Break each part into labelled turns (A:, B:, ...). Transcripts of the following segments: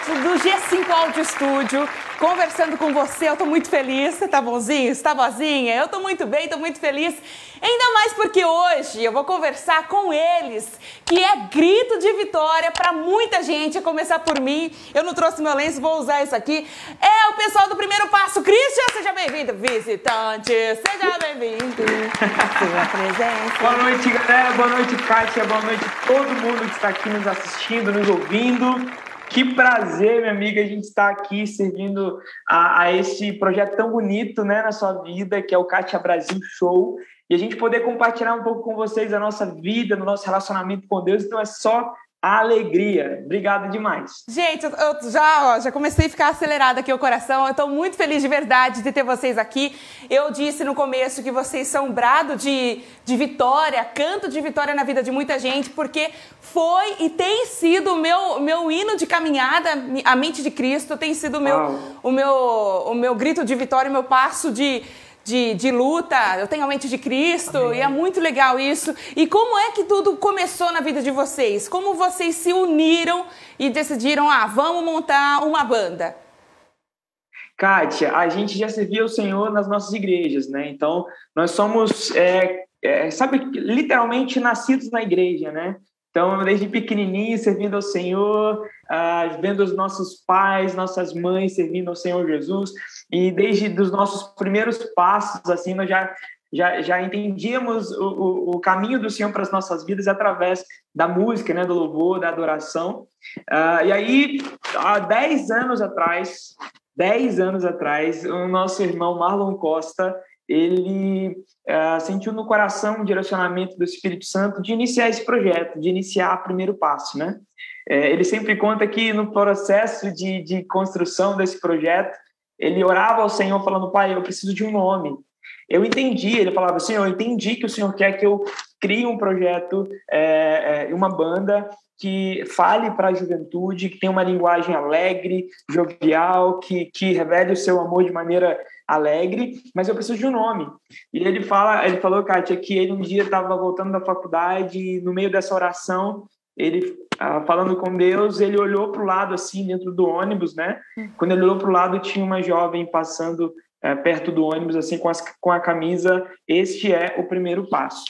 A: direto do G5 Audio Studio, conversando com você. Eu tô muito feliz. Você tá bonzinho? Você tá boazinha? Eu tô muito bem, tô muito feliz. Ainda mais porque hoje eu vou conversar com eles, que é grito de vitória para muita gente, a começar por mim. Eu não trouxe meu lenço, vou usar isso aqui. É o pessoal do primeiro passo. Christian, seja bem-vindo. Visitante, seja bem-vindo. Sua presença.
B: Boa noite, galera. Boa noite, Kátia. Boa noite a todo mundo que está aqui nos assistindo, nos ouvindo. Que prazer, minha amiga, a gente estar aqui servindo a, a esse projeto tão bonito né, na sua vida, que é o Kátia Brasil Show e a gente poder compartilhar um pouco com vocês a nossa vida, no nosso relacionamento com Deus. Então é só alegria. Obrigado demais.
A: Gente, eu, eu já, ó, já comecei a ficar acelerada aqui o coração. Eu estou muito feliz de verdade de ter vocês aqui. Eu disse no começo que vocês são brado de, de vitória, canto de vitória na vida de muita gente, porque foi e tem sido o meu, meu hino de caminhada, a mente de Cristo, tem sido o meu, o meu, o meu grito de vitória, o meu passo de de, de luta, eu tenho a mente de Cristo Amém. e é muito legal isso. E como é que tudo começou na vida de vocês? Como vocês se uniram e decidiram, ah, vamos montar uma banda?
B: Kátia, a gente já servia o Senhor nas nossas igrejas, né? Então, nós somos, é, é, sabe, literalmente nascidos na igreja, né? Então, desde pequenininho, servindo ao Senhor, ah, vendo os nossos pais, nossas mães servindo ao Senhor Jesus, e desde os nossos primeiros passos, assim, nós já, já, já entendíamos o, o, o caminho do Senhor para as nossas vidas através da música, né, do louvor, da adoração. Ah, e aí, há 10 anos atrás, 10 anos atrás, o nosso irmão Marlon Costa, ele uh, sentiu no coração um direcionamento do Espírito Santo de iniciar esse projeto, de iniciar o primeiro passo, né? É, ele sempre conta que no processo de, de construção desse projeto, ele orava ao Senhor falando, pai, eu preciso de um nome. Eu entendi, ele falava, Senhor, eu entendi que o Senhor quer que eu crie um projeto, é, é, uma banda que fale para a juventude, que tenha uma linguagem alegre, jovial, que, que revele o seu amor de maneira alegre, mas eu preciso de um nome. E ele fala, ele falou, Kátia, que ele um dia estava voltando da faculdade e no meio dessa oração, ele ah, falando com Deus, ele olhou para o lado assim dentro do ônibus, né? Quando ele olhou para o lado tinha uma jovem passando é, perto do ônibus assim com, as, com a camisa. Este é o primeiro passo.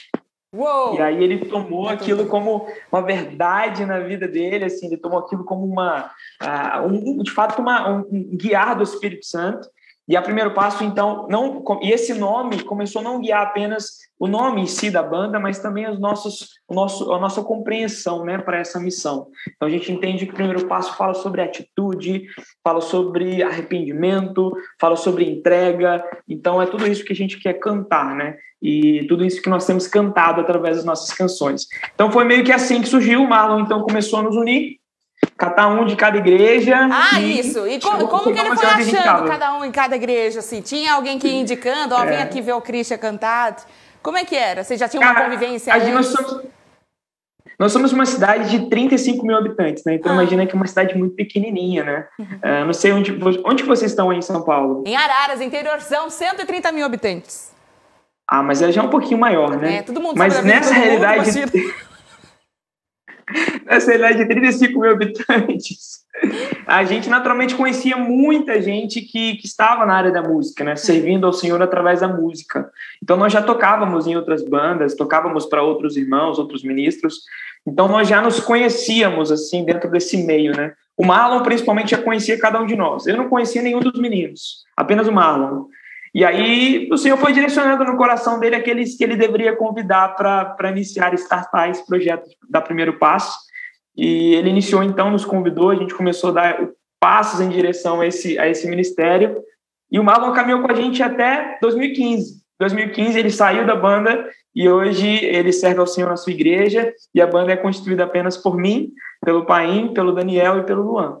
B: Uou! E aí ele tomou aquilo como uma verdade na vida dele, assim, ele tomou aquilo como uma, uh, um, de fato, uma, um, um guiar do Espírito Santo. E a primeiro passo, então, não e esse nome começou a não guiar apenas o nome em si da banda, mas também os nossos, o nosso, a nossa compreensão né, para essa missão. Então a gente entende que o primeiro passo fala sobre atitude, fala sobre arrependimento, fala sobre entrega. Então é tudo isso que a gente quer cantar, né? E tudo isso que nós temos cantado através das nossas canções. Então foi meio que assim que surgiu. O Marlon então começou a nos unir cada um de cada igreja.
A: Ah, e isso. E como, como que ele foi achando cada um em cada igreja? Assim? Tinha alguém que ia indicando, ó, é. vem aqui ver o Christian cantar. Como é que era? Você já tinha uma Cara, convivência antes? Nós somos,
B: nós somos uma cidade de 35 mil habitantes, né? Então ah. imagina que é uma cidade muito pequenininha, né? Uhum. Uh, não sei onde, onde vocês estão aí em São Paulo.
A: Em Araras, interiorzão, 130 mil habitantes.
B: Ah, mas é já um pouquinho maior, né?
A: É, todo mundo
B: Mas nessa realidade... Nessa cidade de 35 mil habitantes, a gente naturalmente conhecia muita gente que, que estava na área da música, né? Servindo ao Senhor através da música. Então nós já tocávamos em outras bandas, tocávamos para outros irmãos, outros ministros. Então nós já nos conhecíamos assim dentro desse meio, né? O Marlon principalmente já conhecia cada um de nós. Eu não conhecia nenhum dos meninos, apenas o Marlon. E aí o Senhor foi direcionando no coração dele aqueles que ele deveria convidar para iniciar, startar esse projeto da Primeiro Passo. E ele iniciou então, nos convidou, a gente começou a dar passos em direção a esse, a esse ministério. E o Marlon caminhou com a gente até 2015. 2015 ele saiu da banda e hoje ele serve ao Senhor na sua igreja e a banda é constituída apenas por mim, pelo Paim, pelo Daniel e pelo Luan.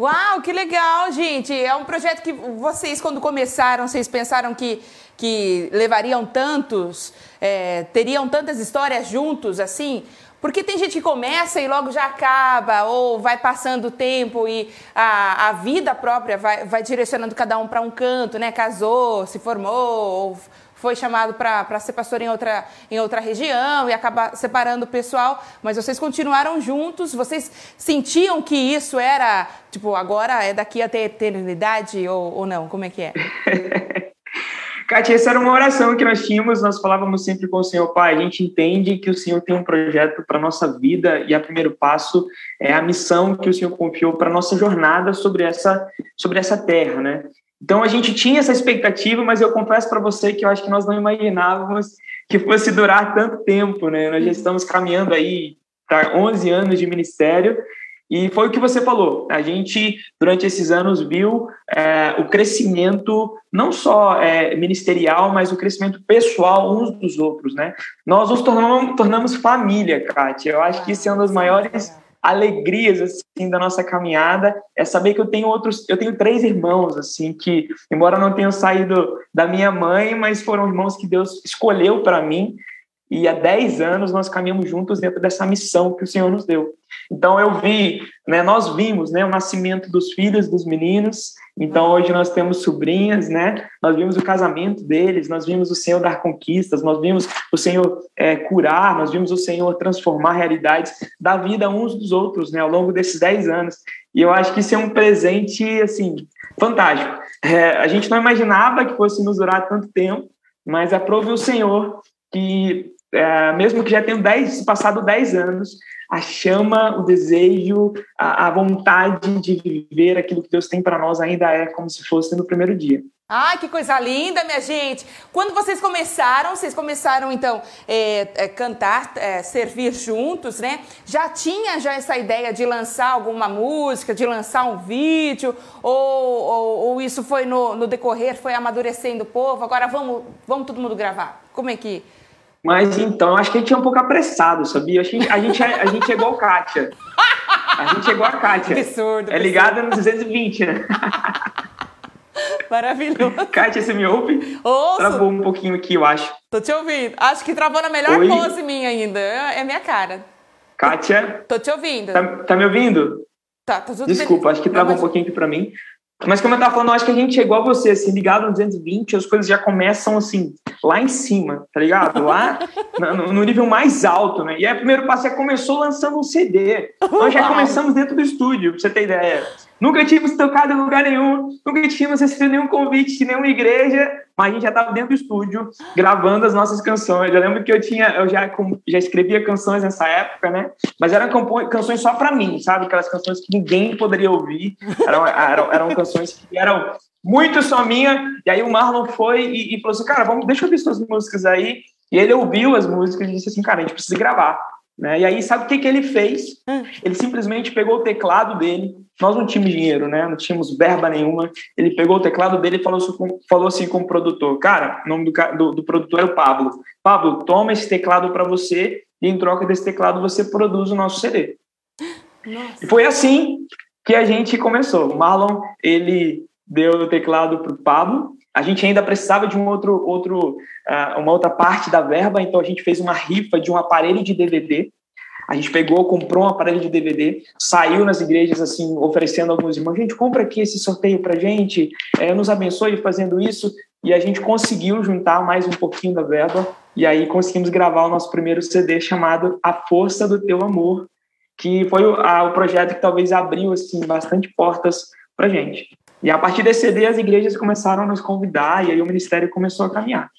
A: Uau, que legal, gente! É um projeto que vocês, quando começaram, vocês pensaram que, que levariam tantos, é, teriam tantas histórias juntos, assim? Porque tem gente que começa e logo já acaba, ou vai passando o tempo e a, a vida própria vai, vai direcionando cada um para um canto, né? Casou, se formou, foi chamado para ser pastor em outra, em outra região e acabar separando o pessoal, mas vocês continuaram juntos, vocês sentiam que isso era, tipo, agora é daqui até a eternidade ou, ou não? Como é que é?
B: Kátia, essa era uma oração que nós tínhamos, nós falávamos sempre com o Senhor, Pai, a gente entende que o Senhor tem um projeto para a nossa vida e o primeiro passo é a missão que o Senhor confiou para a nossa jornada sobre essa, sobre essa terra, né? Então a gente tinha essa expectativa, mas eu confesso para você que eu acho que nós não imaginávamos que fosse durar tanto tempo, né? Nós já estamos caminhando aí para 11 anos de ministério e foi o que você falou. A gente, durante esses anos, viu é, o crescimento, não só é, ministerial, mas o crescimento pessoal uns dos outros, né? Nós nos tornamos, tornamos família, Kátia. Eu acho que isso é uma das maiores alegrias assim da nossa caminhada. É saber que eu tenho outros eu tenho três irmãos assim que embora não tenham saído da minha mãe mas foram irmãos que Deus escolheu para mim e há 10 anos nós caminhamos juntos dentro dessa missão que o Senhor nos deu. Então eu vi, né, nós vimos, né, o nascimento dos filhos dos meninos. Então hoje nós temos sobrinhas, né? Nós vimos o casamento deles, nós vimos o Senhor dar conquistas, nós vimos o Senhor é, curar, nós vimos o Senhor transformar realidades da vida uns dos outros, né, ao longo desses 10 anos. E eu acho que isso é um presente assim fantástico. É, a gente não imaginava que fosse nos durar tanto tempo, mas aprove o Senhor que é, mesmo que já tenham dez, passado 10 anos, a chama, o desejo, a, a, vontade de viver aquilo que Deus tem para nós ainda é como se fosse no primeiro dia.
A: Ai, que coisa linda, minha gente! Quando vocês começaram, vocês começaram então é, é, cantar, é, servir juntos, né? Já tinha já essa ideia de lançar alguma música, de lançar um vídeo, ou, ou, ou isso foi no, no decorrer, foi amadurecendo o povo? Agora vamos, vamos todo mundo gravar. Como é que
B: mas então, acho que a gente é um pouco apressado, sabia? A gente, a gente, é, a gente é igual a Kátia. A gente é igual a Kátia.
A: Absurdo.
B: É ligada nos 220, né?
A: Maravilhoso.
B: Kátia, você me ouve?
A: Ouço.
B: Travou um pouquinho aqui, eu acho.
A: Tô te ouvindo. Acho que travou na melhor Oi. pose minha ainda. É minha cara.
B: Kátia?
A: Tô te ouvindo.
B: Tá, tá me ouvindo?
A: Tá, tá tudo
B: Desculpa, beleza. acho que travou um pouquinho aqui pra mim. Mas como eu estava falando, eu acho que a gente é igual você, assim, ligado no 220, as coisas já começam, assim, lá em cima, tá ligado? Lá no, no, nível mais alto, né? E aí o primeiro passo é começou lançando um CD. Nós já começamos dentro do estúdio, pra você ter ideia. Nunca tínhamos tocado em lugar nenhum, nunca tínhamos recebido nenhum convite de nenhuma igreja, mas a gente já estava dentro do estúdio gravando as nossas canções. Eu lembro que eu tinha, eu já, já escrevia canções nessa época, né? Mas eram canções só para mim, sabe? Aquelas canções que ninguém poderia ouvir. Eram, eram, eram canções que eram muito só minha. E aí o Marlon foi e, e falou assim, cara, vamos, deixa eu ouvir suas músicas aí. E ele ouviu as músicas e disse assim, cara, a gente precisa gravar. Né? E aí, sabe o que, que ele fez? Hum. Ele simplesmente pegou o teclado dele. Nós não tínhamos dinheiro, né? Não tínhamos verba nenhuma. Ele pegou o teclado dele e falou, falou assim com o produtor: Cara, o nome do, do, do produtor é o Pablo. Pablo, toma esse teclado para você e em troca desse teclado você produz o nosso CD. Nossa. E foi assim que a gente começou. O Marlon, ele deu o teclado para o Pablo. A gente ainda precisava de um outro, outro, uh, uma outra parte da verba, então a gente fez uma rifa de um aparelho de DVD. A gente pegou, comprou um aparelho de DVD, saiu nas igrejas assim, oferecendo a alguns irmãos, gente, compra aqui esse sorteio para gente, é, nos abençoe fazendo isso. E a gente conseguiu juntar mais um pouquinho da verba, e aí conseguimos gravar o nosso primeiro CD chamado A Força do Teu Amor, que foi o, a, o projeto que talvez abriu assim bastante portas para gente. E a partir desse CD, as igrejas começaram a nos convidar e aí o ministério começou a caminhar.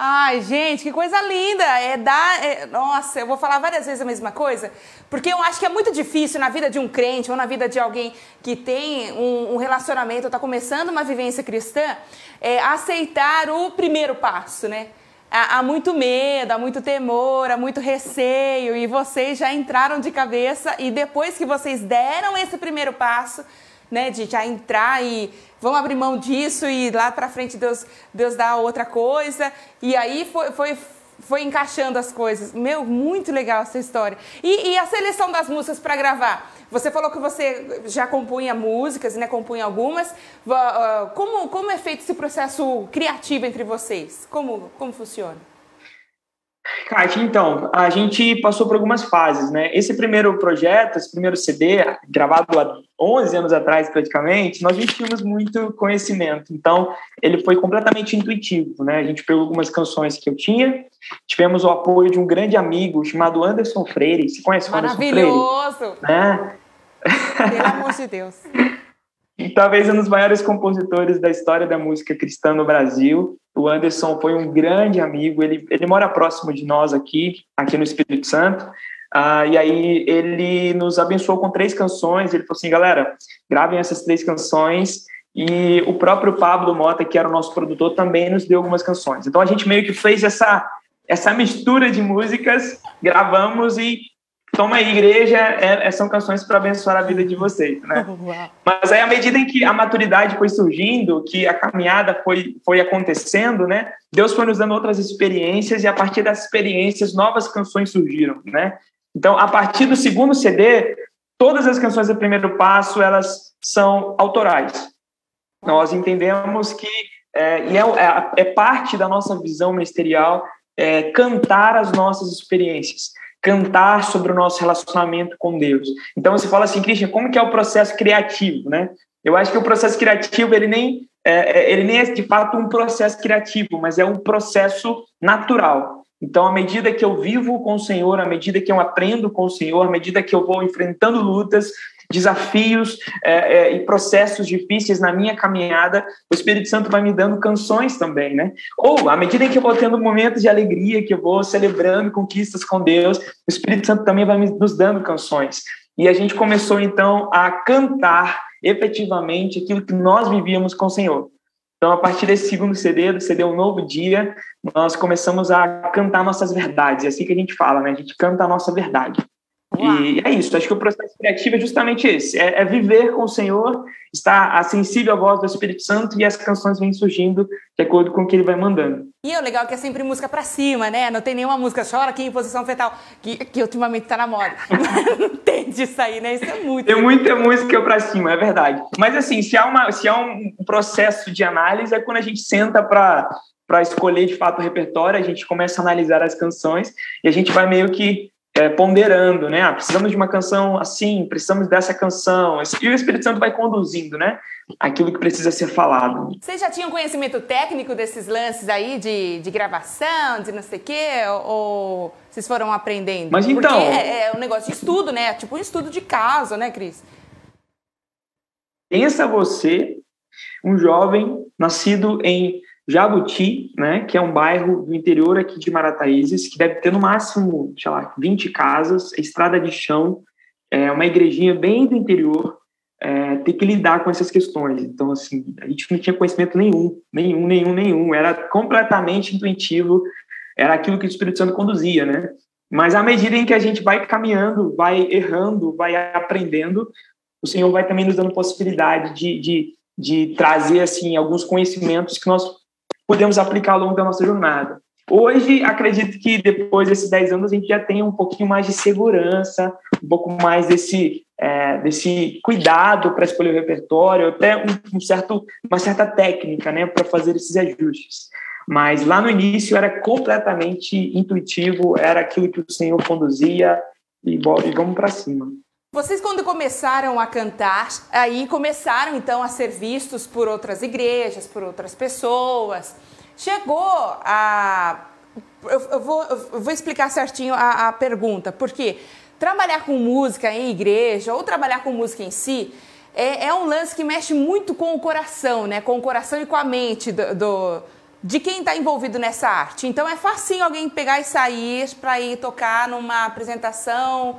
A: Ai, gente, que coisa linda! É dar. É, nossa, eu vou falar várias vezes a mesma coisa, porque eu acho que é muito difícil na vida de um crente ou na vida de alguém que tem um, um relacionamento, está começando uma vivência cristã, é, aceitar o primeiro passo, né? Há, há muito medo, há muito temor, há muito receio, e vocês já entraram de cabeça, e depois que vocês deram esse primeiro passo, né, de já entrar e vamos abrir mão disso e lá para frente Deus, Deus dá outra coisa. E aí foi, foi, foi encaixando as coisas. Meu, muito legal essa história. E, e a seleção das músicas para gravar? Você falou que você já compunha músicas, né? Compunha algumas. Como, como é feito esse processo criativo entre vocês? Como, como funciona?
B: Kátia, então, a gente passou por algumas fases, né? Esse primeiro projeto, esse primeiro CD, gravado há 11 anos atrás praticamente, nós não tínhamos muito conhecimento. Então, ele foi completamente intuitivo, né? A gente pegou algumas canções que eu tinha, tivemos o apoio de um grande amigo chamado Anderson Freire. Você conhece o Anderson Freire?
A: Maravilhoso!
B: Né?
A: Pelo amor de Deus.
B: Talvez um dos maiores compositores da história da música cristã no Brasil. O Anderson foi um grande amigo, ele, ele mora próximo de nós aqui, aqui no Espírito Santo. Ah, e aí ele nos abençoou com três canções. Ele falou assim, galera, gravem essas três canções. E o próprio Pablo Mota, que era o nosso produtor, também nos deu algumas canções. Então a gente meio que fez essa essa mistura de músicas, gravamos e Toma aí, igreja, é, é, são canções para abençoar a vida de vocês, né? Mas aí, à medida em que a maturidade foi surgindo, que a caminhada foi, foi acontecendo, né? Deus foi nos dando outras experiências e a partir dessas experiências, novas canções surgiram, né? Então, a partir do segundo CD, todas as canções do primeiro passo, elas são autorais. Nós entendemos que, é, e é, é, é parte da nossa visão ministerial, é, cantar as nossas experiências cantar sobre o nosso relacionamento com Deus. Então você fala assim, Christian, como que é o processo criativo, né? Eu acho que o processo criativo ele nem é, é, ele nem é de fato um processo criativo, mas é um processo natural. Então, à medida que eu vivo com o Senhor, à medida que eu aprendo com o Senhor, à medida que eu vou enfrentando lutas, desafios é, é, e processos difíceis na minha caminhada, o Espírito Santo vai me dando canções também, né? Ou, à medida que eu vou tendo momentos de alegria, que eu vou celebrando conquistas com Deus, o Espírito Santo também vai nos dando canções. E a gente começou, então, a cantar efetivamente aquilo que nós vivíamos com o Senhor. Então, a partir desse segundo CD, do CD Um Novo Dia, nós começamos a cantar nossas verdades. É assim que a gente fala, né? A gente canta a nossa verdade. E é isso, acho que o processo criativo é justamente esse: é, é, viver com o Senhor, estar sensível à voz do Espírito Santo e as canções vêm surgindo de acordo com o que ele vai mandando.
A: E o legal é que é sempre música para cima, né? Não tem nenhuma música chora aqui em posição fetal, que, que ultimamente tá na moda. Não tem disso aí, né? Isso é muito.
B: Tem muita música para cima, é verdade. Mas assim, se há, uma, se há um processo de análise, é quando a gente senta para para escolher de fato o repertório, a gente começa a analisar as canções e a gente vai meio que é, ponderando, né? Ah, precisamos de uma canção assim, precisamos dessa canção. E o Espírito Santo vai conduzindo, né? Aquilo que precisa ser falado.
A: Vocês já tinham conhecimento técnico desses lances aí de, de gravação, de não sei o quê? Ou vocês foram aprendendo?
B: Mas então. Porque
A: é, é um negócio de estudo, né? Tipo um estudo de caso, né, Cris?
B: Pensa você, um jovem nascido em Jabuti, né, que é um bairro do interior aqui de Marataízes, que deve ter no máximo, sei lá, 20 casas, estrada de chão, é uma igrejinha bem do interior, é, ter que lidar com essas questões. Então, assim, a gente não tinha conhecimento nenhum, nenhum, nenhum, nenhum. Era completamente intuitivo, era aquilo que o Espírito Santo conduzia, né? Mas à medida em que a gente vai caminhando, vai errando, vai aprendendo, o Senhor vai também nos dando possibilidade de, de, de trazer, assim, alguns conhecimentos que nós podemos aplicar ao longo da nossa jornada. Hoje, acredito que depois desses 10 anos, a gente já tem um pouquinho mais de segurança, um pouco mais desse, é, desse cuidado para escolher o repertório, até um, um certo, uma certa técnica né, para fazer esses ajustes. Mas lá no início era completamente intuitivo, era aquilo que o Senhor conduzia e, e vamos para cima.
A: Vocês, quando começaram a cantar, aí começaram então a ser vistos por outras igrejas, por outras pessoas. Chegou a. Eu, eu, vou, eu vou, explicar certinho a, a pergunta, porque trabalhar com música em igreja ou trabalhar com música em si é, é, um lance que mexe muito com o coração, né? Com o coração e com a mente do, do de quem está envolvido nessa arte. Então é facinho alguém pegar e sair para ir tocar numa apresentação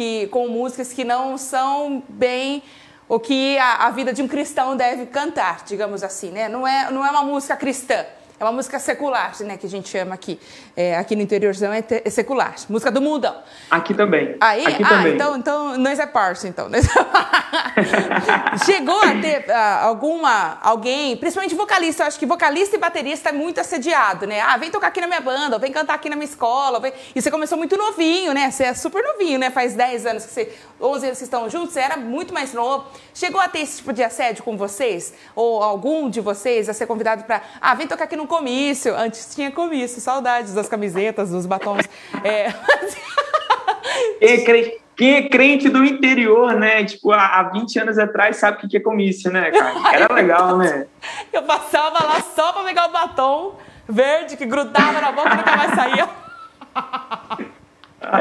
A: que com músicas que não são bem o que a, a vida de um cristão deve cantar, digamos assim, né? Não é, não é uma música cristã. É uma música secular, né, que a gente chama aqui. É, aqui no interiorzão é, é, secular. Música do mundão.
B: Aqui também.
A: Aí?
B: Aqui
A: ah,
B: também.
A: então, então nós é parça, então. Chegou a ter uh, alguma, alguém, principalmente vocalista, eu acho que vocalista e baterista é muito assediado, né? Ah, vem tocar aqui na minha banda, ou vem cantar aqui na minha escola. Vem... E você começou muito novinho, né? Você é super novinho, né? Faz 10 anos que você, 11 anos que estão juntos, você era muito mais novo. Chegou a ter esse tipo de assédio com vocês? Ou algum de vocês a ser convidado para, ah, vem tocar aqui num comício. Antes tinha comício, saudades das camisetas, dos batons. É...
B: e, quem é crente do interior, né? Tipo, há 20 anos atrás sabe o que é comício, né, cara? Era legal, né?
A: Eu passava lá só pra pegar o batom verde que grudava na boca e nunca mais saía.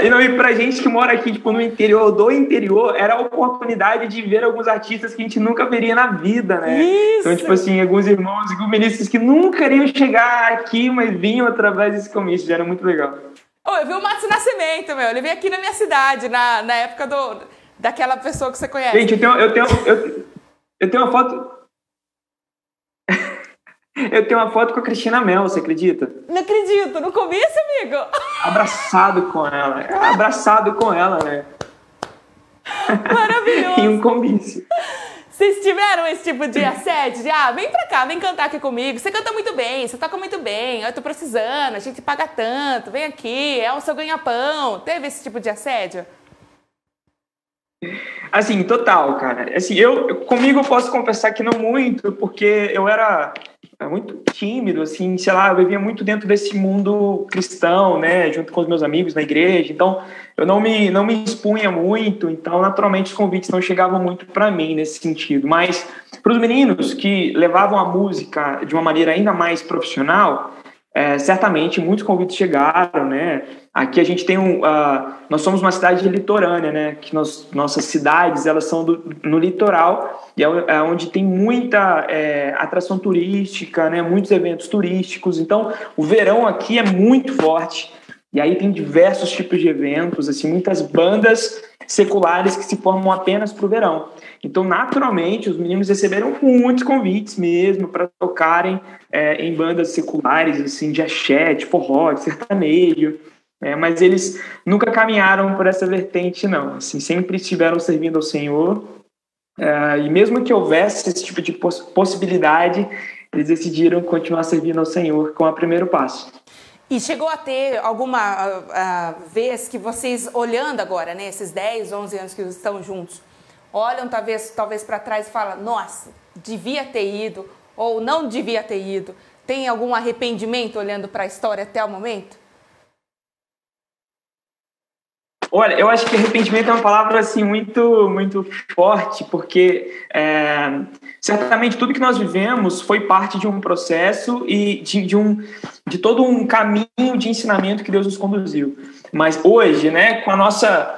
B: E, não, e pra gente que mora aqui, tipo, no interior do interior, era a oportunidade de ver alguns artistas que a gente nunca veria na vida, né? Isso. Então, tipo assim, alguns irmãos e ministros que nunca iriam chegar aqui, mas vinham através desse comício, era muito legal.
A: Oh, eu vi o Matos Nascimento, meu, ele veio aqui na minha cidade, na, na época do, daquela pessoa que você conhece.
B: Gente, eu tenho, eu tenho, eu, eu tenho uma foto... Eu tenho uma foto com a Cristina Mel, você acredita?
A: Não acredito, no começo, amigo.
B: Abraçado com ela. Abraçado com ela, né?
A: Maravilhoso.
B: em um comício.
A: Vocês tiveram esse tipo de assédio? De, ah, vem pra cá, vem cantar aqui comigo. Você canta muito bem, você toca muito bem. Eu tô precisando, a gente paga tanto. Vem aqui, é o seu ganha-pão. Teve esse tipo de assédio?
B: Assim, total, cara. Assim, eu comigo eu posso confessar que não muito, porque eu era muito tímido, assim, sei lá, eu vivia muito dentro desse mundo cristão, né, junto com os meus amigos na igreja, então eu não me, não me expunha muito, então naturalmente os convites não chegavam muito para mim nesse sentido, mas para os meninos que levavam a música de uma maneira ainda mais profissional, é, certamente muitos convites chegaram, né? Aqui a gente tem um, uh, nós somos uma cidade litorânea, né? Que nós, nossas cidades elas são do, no litoral e é, é onde tem muita é, atração turística, né? Muitos eventos turísticos. Então o verão aqui é muito forte e aí tem diversos tipos de eventos, assim, muitas bandas seculares que se formam apenas para o verão. Então, naturalmente, os meninos receberam muitos convites mesmo para tocarem é, em bandas seculares, assim, de axé, de forró, de sertanejo. É, mas eles nunca caminharam por essa vertente, não. Assim, sempre estiveram servindo ao Senhor. É, e mesmo que houvesse esse tipo de poss possibilidade, eles decidiram continuar servindo ao Senhor com o primeiro passo.
A: E chegou a ter alguma uh, uh, vez que vocês, olhando agora, né, esses 10, 11 anos que estão juntos, olham talvez, talvez para trás e falam: nossa, devia ter ido, ou não devia ter ido? Tem algum arrependimento olhando para a história até o momento?
B: Olha, eu acho que arrependimento é uma palavra assim muito, muito forte, porque é, certamente tudo que nós vivemos foi parte de um processo e de, de, um, de todo um caminho de ensinamento que Deus nos conduziu. Mas hoje, né, com a nossa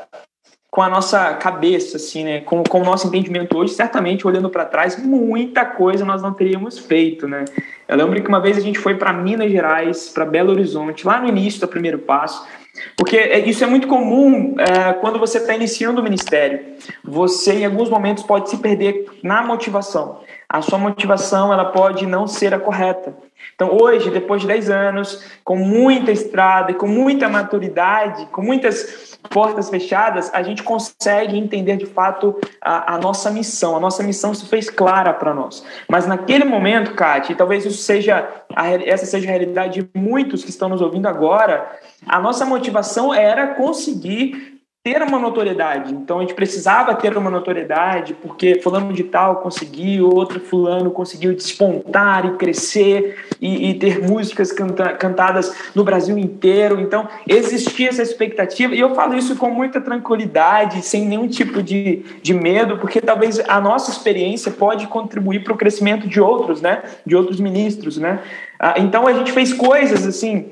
B: com a nossa cabeça, assim, né, com, com o nosso entendimento hoje, certamente olhando para trás, muita coisa nós não teríamos feito, né. Eu lembro que uma vez a gente foi para Minas Gerais, para Belo Horizonte, lá no início do primeiro passo, porque é, isso é muito comum é, quando você está iniciando o ministério. Você, em alguns momentos, pode se perder na motivação. A sua motivação ela pode não ser a correta. Então, hoje, depois de 10 anos, com muita estrada e com muita maturidade, com muitas portas fechadas, a gente consegue entender de fato a, a nossa missão. A nossa missão se fez clara para nós. Mas naquele momento, Kátia, e talvez isso seja a, essa seja a realidade de muitos que estão nos ouvindo agora, a nossa motivação era conseguir ter uma notoriedade. Então a gente precisava ter uma notoriedade, porque fulano de tal conseguiu, outro fulano conseguiu despontar e crescer e, e ter músicas canta, cantadas no Brasil inteiro. Então existia essa expectativa, e eu falo isso com muita tranquilidade, sem nenhum tipo de, de medo, porque talvez a nossa experiência pode contribuir para o crescimento de outros, né? De outros ministros, né? Ah, então a gente fez coisas assim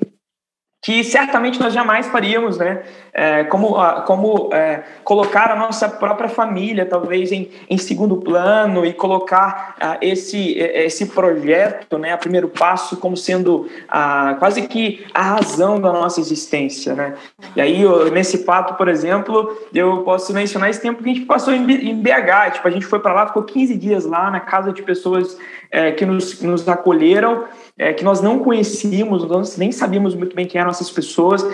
B: que certamente nós jamais faríamos, né? É, como como é, colocar a nossa própria família, talvez, em, em segundo plano e colocar uh, esse, esse projeto, né, a primeiro passo, como sendo uh, quase que a razão da nossa existência, né? E aí, eu, nesse fato, por exemplo, eu posso mencionar esse tempo que a gente passou em, em BH. Tipo, a gente foi para lá, ficou 15 dias lá na casa de pessoas é, que nos, nos acolheram é, que nós não conhecíamos, nós nem sabíamos muito bem quem eram essas pessoas.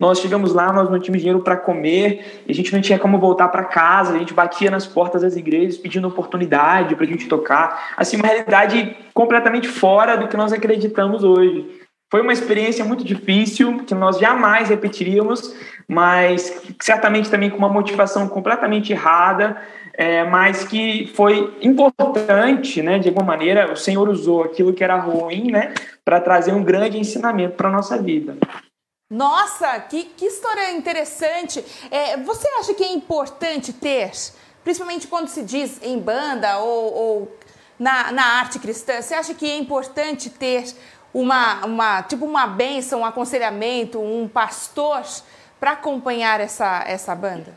B: Nós chegamos lá, nós não tínhamos dinheiro para comer, a gente não tinha como voltar para casa, a gente batia nas portas das igrejas pedindo oportunidade para a gente tocar. Assim, uma realidade completamente fora do que nós acreditamos hoje. Foi uma experiência muito difícil, que nós jamais repetiríamos, mas certamente também com uma motivação completamente errada, é, mas que foi importante, né? De alguma maneira, o Senhor usou aquilo que era ruim, né? Para trazer um grande ensinamento para a nossa vida.
A: Nossa, que, que história interessante. É, você acha que é importante ter, principalmente quando se diz em banda ou, ou na, na arte cristã, você acha que é importante ter uma, uma tipo uma bênção, um aconselhamento, um pastor para acompanhar essa, essa banda?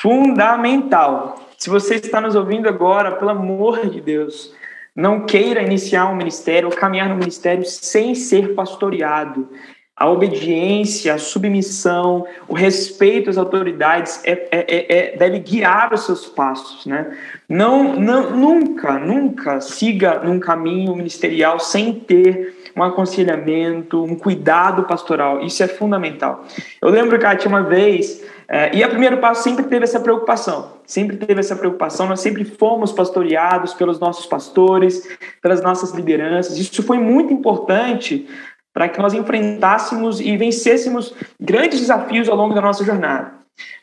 B: Fundamental. Se você está nos ouvindo agora, pelo amor de Deus, não queira iniciar um ministério ou caminhar no ministério sem ser pastoreado. A obediência, a submissão, o respeito às autoridades é, é, é, é, deve guiar os seus passos, né? Não, não, nunca, nunca siga num caminho ministerial sem ter um aconselhamento, um cuidado pastoral. Isso é fundamental. Eu lembro, Kátia, uma vez é, e a primeiro passo sempre teve essa preocupação, sempre teve essa preocupação. Nós sempre fomos pastoreados pelos nossos pastores, pelas nossas lideranças. Isso foi muito importante para que nós enfrentássemos e vencêssemos grandes desafios ao longo da nossa jornada.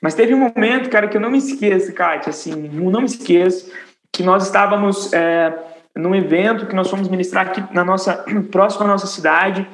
B: Mas teve um momento, cara, que eu não me esqueço, Kátia, assim, não me esqueço, que nós estávamos é, num evento que nós fomos ministrar aqui na nossa próxima à nossa cidade.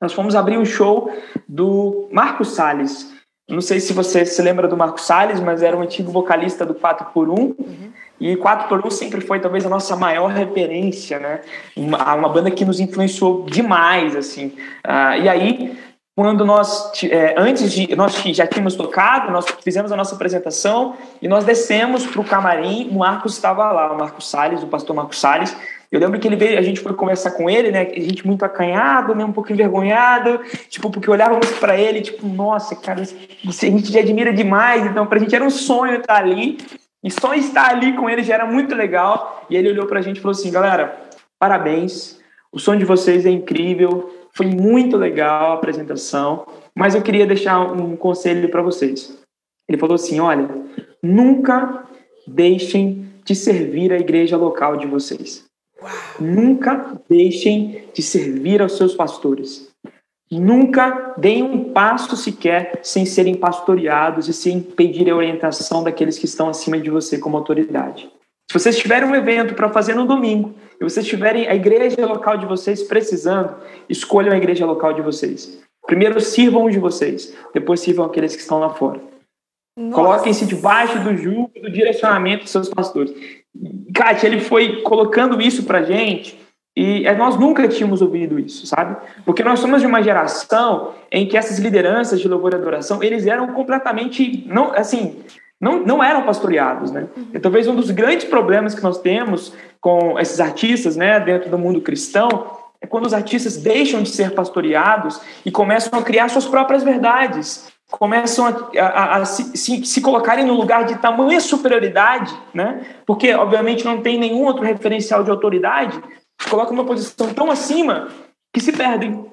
B: Nós fomos abrir um show do Marcos Salles. Não sei se você se lembra do Marco Salles, mas era um antigo vocalista do 4x1. Uhum. E 4x1 sempre foi talvez a nossa maior referência, né? Uma, uma banda que nos influenciou demais, assim. Uh, e aí, quando nós, é, antes de, nós já tínhamos tocado, nós fizemos a nossa apresentação e nós descemos para o camarim, o Marcos estava lá, o Marcos Salles, o pastor Marcos Salles, eu lembro que ele veio, a gente foi conversar com ele, né? A gente muito acanhado, né? Um pouco envergonhado, tipo, porque olhávamos para ele, tipo, nossa, cara, a gente admira demais, então pra gente era um sonho estar ali. E só estar ali com ele já era muito legal. E ele olhou pra gente e falou assim: galera, parabéns, o som de vocês é incrível, foi muito legal a apresentação, mas eu queria deixar um conselho para vocês. Ele falou assim: olha, nunca deixem de servir a igreja local de vocês. Nunca deixem de servir aos seus pastores. Nunca deem um passo sequer sem serem pastoreados e sem pedir a orientação daqueles que estão acima de você como autoridade. Se vocês tiverem um evento para fazer no domingo e vocês tiverem a igreja local de vocês precisando, escolham a igreja local de vocês. Primeiro sirvam de vocês, depois sirvam aqueles que estão lá fora. Coloquem-se debaixo do jugo do direcionamento dos seus pastores. Kátia, ele foi colocando isso pra gente e é, nós nunca tínhamos ouvido isso, sabe? Porque nós somos de uma geração em que essas lideranças de louvor e adoração, eles eram completamente, não, assim, não, não eram pastoreados, né? E talvez um dos grandes problemas que nós temos com esses artistas, né, dentro do mundo cristão, é quando os artistas deixam de ser pastoreados e começam a criar suas próprias verdades começam a, a, a se, se, se, colocarem no lugar de tamanha superioridade, né? porque obviamente não tem nenhum outro referencial de autoridade, se colocam posição tão acima que se perdem.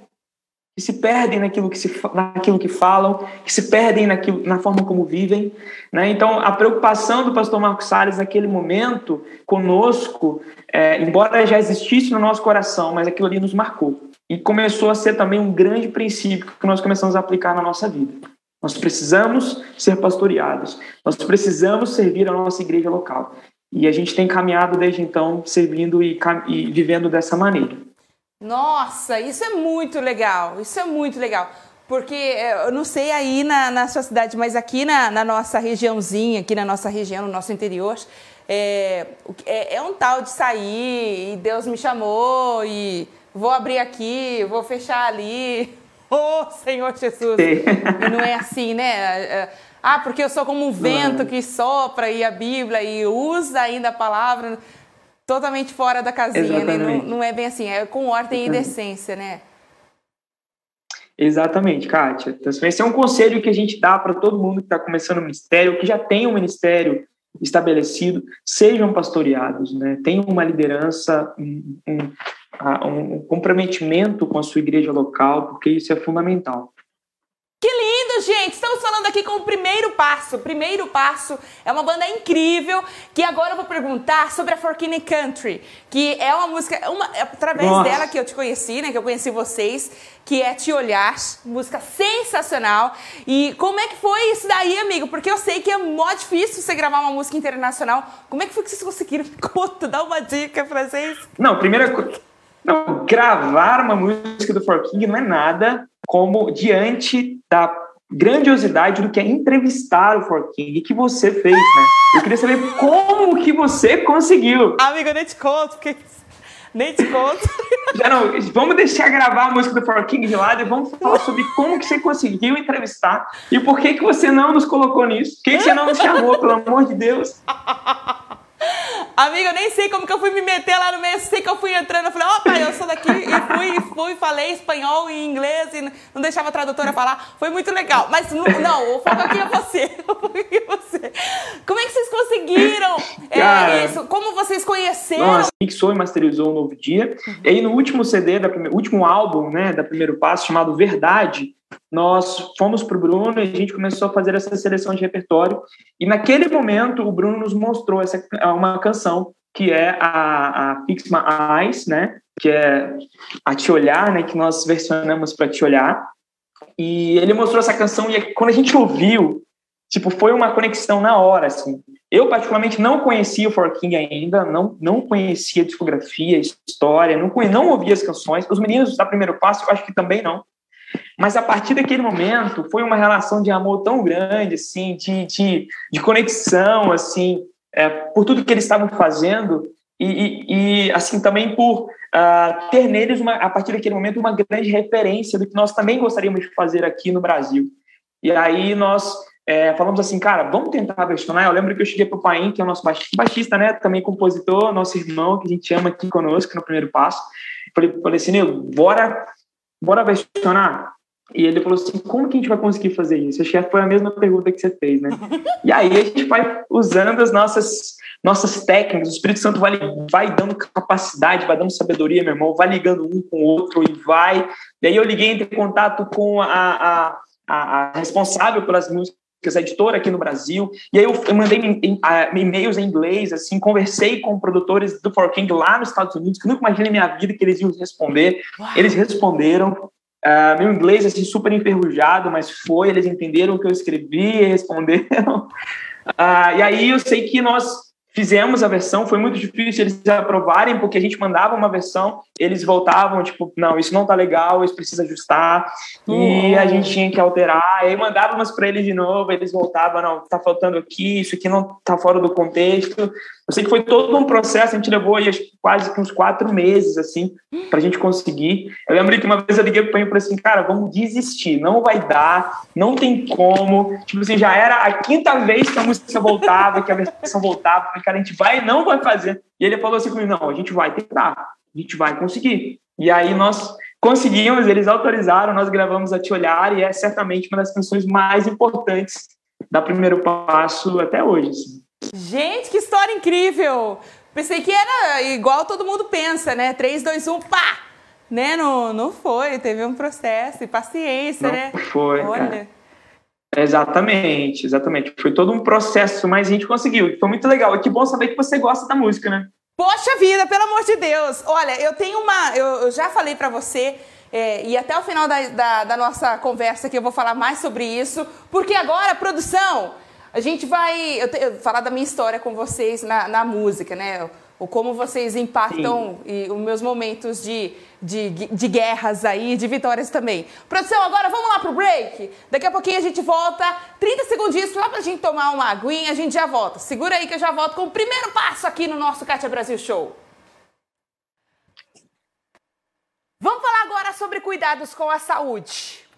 B: Que se perdem naquilo que, se, naquilo que falam, que se perdem naquilo, na forma como vivem. Né? Então, a preocupação do pastor Marcos Salles naquele momento conosco, é, embora já existisse no nosso coração, mas aquilo ali nos marcou. E começou a ser também um grande princípio que nós começamos a aplicar na nossa vida. Nós precisamos ser pastoreados. Nós precisamos servir a nossa igreja local. E a gente tem caminhado desde então, servindo e, e vivendo dessa maneira.
A: Nossa, isso é muito legal. Isso é muito legal. Porque é, eu não sei aí na, na sua cidade, mas aqui na, na, nossa regiãozinha, aqui na nossa região, no nosso interior, é, é, é, um tal de sair e Deus me chamou e vou abrir aqui, vou fechar ali. Oh, Senhor Jesus! E não é assim, né? É, é, ah, porque eu sou como um vento que sopra e a Bíblia e usa ainda a palavra totalmente fora da casinha, né? não, não, é bem assim, é com ordem Exatamente. e decência, né?
B: Exatamente, Kátia. Então, esse é um conselho que a gente dá para todo mundo que está começando o ministério, que já tem um ministério estabelecido, sejam pastoreados, né? Tenham uma liderança, um, um, um comprometimento com a sua igreja local, porque isso é fundamental.
A: Que lindo, gente, estamos falando aqui com o Primeiro Passo. Primeiro Passo é uma banda incrível que agora eu vou perguntar sobre a Forkine Country, que é uma música, uma, é através Nossa. dela que eu te conheci, né, que eu conheci vocês, que é Te Olhar, música sensacional. E como é que foi isso daí, amigo? Porque eu sei que é mó difícil você gravar uma música internacional. Como é que foi que vocês conseguiram? Conta, dá uma dica pra vocês.
B: Não, primeira coisa... Não, gravar uma música do Forking não é nada como diante da grandiosidade do que é entrevistar o Forking que você fez, né? Eu queria saber como que você conseguiu.
A: Amigo, eu nem te conto, porque nem te conto.
B: Já não, vamos deixar gravar a música do For King de lado e vamos falar sobre como que você conseguiu entrevistar e por que que você não nos colocou nisso. Por que, que você não nos chamou, pelo amor de Deus?
A: Amiga, eu nem sei como que eu fui me meter lá no meio. Sei que eu fui entrando. Eu falei, opa, eu sou daqui. E fui, e fui, falei espanhol e inglês e não deixava a tradutora falar. Foi muito legal. Mas não, não o foco aqui é você. é você. Como é que vocês conseguiram é, isso? Como vocês conheceram? Nossa,
B: mixou e masterizou um novo dia. E aí no último CD, da prime... último álbum, né, da Primeiro Passo, chamado Verdade, nós fomos para o Bruno e a gente começou a fazer essa seleção de repertório. E naquele momento, o Bruno nos mostrou essa, uma canção que é a, a Fix My Eyes, né? Que é a Te Olhar, né? Que nós versionamos para Te Olhar. E ele mostrou essa canção e quando a gente ouviu, tipo, foi uma conexão na hora, assim. Eu, particularmente, não conhecia o For King ainda, não, não conhecia a discografia, a história, não, não ouvia as canções. Os meninos da Primeiro Passo, eu acho que também não. Mas a partir daquele momento foi uma relação de amor tão grande, assim, de, de, de conexão, assim, é, por tudo que eles estavam fazendo e, e, e assim também por uh, ter neles uma, a partir daquele momento uma grande referência do que nós também gostaríamos de fazer aqui no Brasil. E aí nós é, falamos assim, cara, vamos tentar versionar. Eu lembro que eu cheguei para o Paim, que é o nosso baixista, né, também compositor, nosso irmão que a gente ama aqui conosco no primeiro passo. Falei, falei assim, bora, bora versionar. E ele falou assim: como que a gente vai conseguir fazer isso? Acho que foi a mesma pergunta que você fez, né? E aí a gente vai usando as nossas, nossas técnicas, o Espírito Santo vai, vai dando capacidade, vai dando sabedoria, meu irmão, vai ligando um com o outro e vai. E aí eu liguei entre contato com a, a, a, a responsável pelas músicas a editora aqui no Brasil, e aí eu, eu mandei e-mails em inglês, assim, conversei com produtores do For King lá nos Estados Unidos, que nunca imaginei na minha vida que eles iam responder. Uau. Eles responderam, Uh, meu inglês assim super enferrujado, mas foi, eles entenderam o que eu escrevi e responderam. Uh, e aí eu sei que nós Fizemos a versão, foi muito difícil eles aprovarem, porque a gente mandava uma versão, eles voltavam, tipo, não, isso não tá legal, isso precisa ajustar, uhum. e a gente tinha que alterar, aí mandávamos para eles de novo, eles voltavam, não, tá faltando aqui, isso aqui não tá fora do contexto. Eu sei que foi todo um processo, a gente levou aí quase uns quatro meses, assim, pra gente conseguir. Eu lembro que uma vez eu liguei pro Panho e falei assim, cara, vamos desistir, não vai dar, não tem como. Tipo assim, já era a quinta vez que a música voltava, que a versão voltava, cara, a gente vai e não vai fazer. E ele falou assim comigo, não, a gente vai tentar, a gente vai conseguir. E aí nós conseguimos, eles autorizaram, nós gravamos a Te Olhar e é certamente uma das canções mais importantes da Primeiro Passo até hoje. Assim.
A: Gente, que história incrível! Pensei que era igual todo mundo pensa, né? 3, 2, 1, pá! Né? Não, não foi, teve um processo e paciência,
B: não
A: né?
B: Foi. Olha. Cara. Exatamente, exatamente. Foi todo um processo, mas a gente conseguiu. Foi muito legal. E que bom saber que você gosta da música, né?
A: Poxa vida, pelo amor de Deus! Olha, eu tenho uma. Eu, eu já falei para você, é, e até o final da, da, da, nossa conversa que eu vou falar mais sobre isso, porque agora, produção, a gente vai eu te, eu, falar da minha história com vocês na, na música, né? o como vocês impactam e os meus momentos de, de, de guerras aí, de vitórias também. Produção, agora vamos lá pro break. Daqui a pouquinho a gente volta, 30 segundinhos só pra gente tomar uma aguinha, a gente já volta. Segura aí que eu já volto com o primeiro passo aqui no nosso Kátia Brasil Show. Vamos falar agora sobre cuidados com a saúde.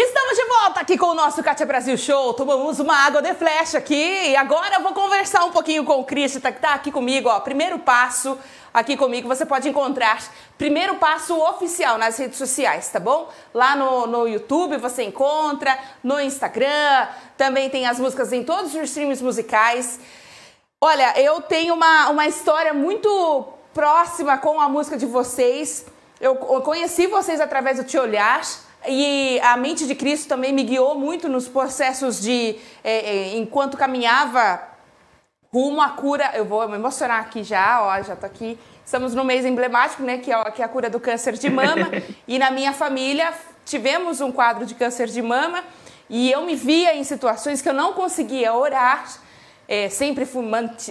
A: Estamos de volta aqui com o nosso Cátia Brasil Show. Tomamos uma água de flecha aqui e agora eu vou conversar um pouquinho com o Cristo, que tá aqui comigo, ó. Primeiro passo aqui comigo, você pode encontrar primeiro passo oficial nas redes sociais, tá bom? Lá no, no YouTube você encontra, no Instagram, também tem as músicas em todos os streams musicais. Olha, eu tenho uma, uma história muito próxima com a música de vocês. Eu conheci vocês através do Te Olhar e a mente de Cristo também me guiou muito nos processos de, é, é, enquanto caminhava rumo à cura. Eu vou me emocionar aqui já, ó, já tô aqui. Estamos no mês emblemático, né, que é, que é a cura do câncer de mama. e na minha família tivemos um quadro de câncer de mama e eu me via em situações que eu não conseguia orar. É, sempre fui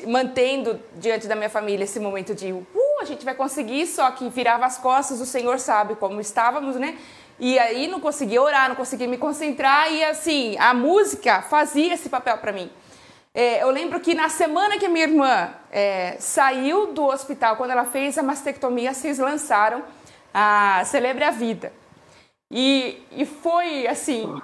A: mantendo diante da minha família esse momento de uh, a gente vai conseguir, só que virava as costas, o Senhor sabe como estávamos, né? E aí não conseguia orar, não conseguia me concentrar e assim, a música fazia esse papel para mim. É, eu lembro que na semana que minha irmã é, saiu do hospital, quando ela fez a mastectomia, vocês lançaram a Celebre a Vida. E, e foi assim,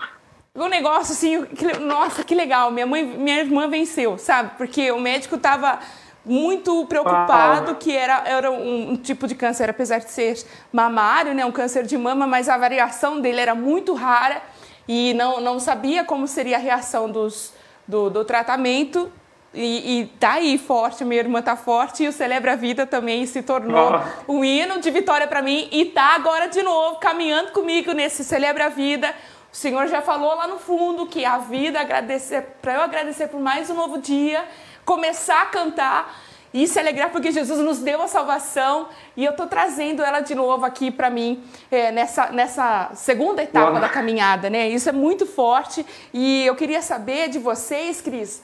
A: um negócio assim, que, nossa, que legal, minha mãe, minha irmã venceu, sabe? Porque o médico estava muito preocupado Uau. que era, era um, um, tipo de câncer, apesar de ser mamário, né, um câncer de mama, mas a variação dele era muito rara e não, não sabia como seria a reação dos, do, do tratamento. E, e tá aí forte, minha irmã tá forte e o Celebra a Vida também se tornou oh. um hino de vitória para mim e tá agora de novo caminhando comigo nesse Celebra a Vida. O Senhor já falou lá no fundo que a vida agradecer para eu agradecer por mais um novo dia começar a cantar e se alegrar porque Jesus nos deu a salvação e eu estou trazendo ela de novo aqui para mim é, nessa, nessa segunda etapa Uau. da caminhada, né? Isso é muito forte e eu queria saber de vocês, Cris,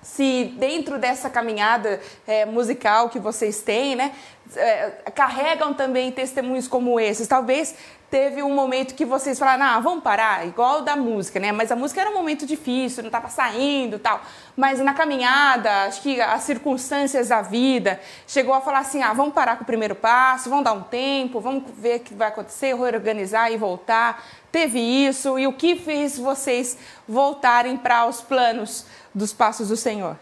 A: se dentro dessa caminhada é, musical que vocês têm, né, é, carregam também testemunhos como esses. Talvez teve um momento que vocês falaram, ah, vamos parar, igual da música, né? Mas a música era um momento difícil, não estava saindo tal. Mas na caminhada, acho que as circunstâncias da vida, chegou a falar assim, ah, vamos parar com o primeiro passo, vamos dar um tempo, vamos ver o que vai acontecer, reorganizar e voltar. Teve isso, e o que fez vocês voltarem para os planos dos passos do Senhor?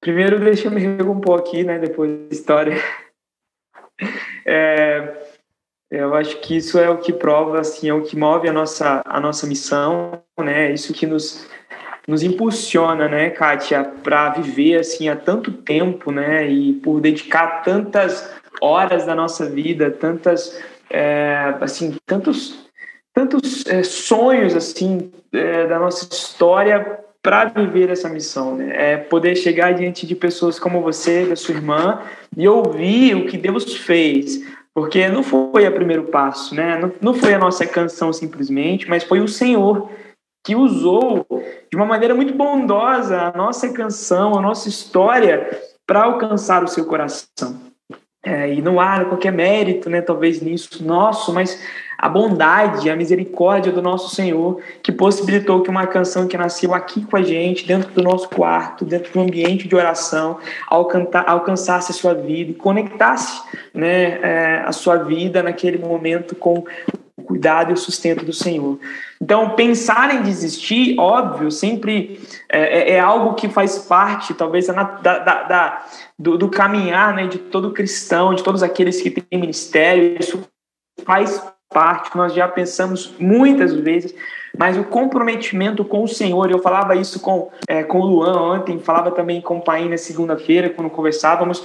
B: Primeiro, deixa eu me recompor aqui, né, depois da história. É, eu acho que isso é o que prova, assim, é o que move a nossa, a nossa missão, né? Isso que nos, nos impulsiona, né, Kátia, para viver, assim, há tanto tempo, né? E por dedicar tantas horas da nossa vida, tantas, é, assim, tantos, tantos é, sonhos, assim, é, da nossa história para viver essa missão, né? É poder chegar diante de pessoas como você, da sua irmã, e ouvir o que Deus fez, porque não foi o primeiro passo, né? Não, não foi a nossa canção simplesmente, mas foi o Senhor que usou de uma maneira muito bondosa a nossa canção, a nossa história para alcançar o seu coração. É, e não há qualquer mérito, né, talvez nisso nosso, mas a bondade, a misericórdia do nosso Senhor que possibilitou que uma canção que nasceu aqui com a gente, dentro do nosso quarto, dentro do ambiente de oração, alcançasse a sua vida e conectasse né, é, a sua vida naquele momento com o cuidado e o sustento do Senhor. Então, pensar em desistir, óbvio, sempre é, é, é algo que faz parte, talvez, da, da, da do, do, caminhar né, de todo cristão, de todos aqueles que têm ministério. Isso faz parte, nós já pensamos muitas vezes, mas o comprometimento com o Senhor, eu falava isso com, é, com o Luan ontem, falava também com o Pai na segunda-feira, quando conversávamos,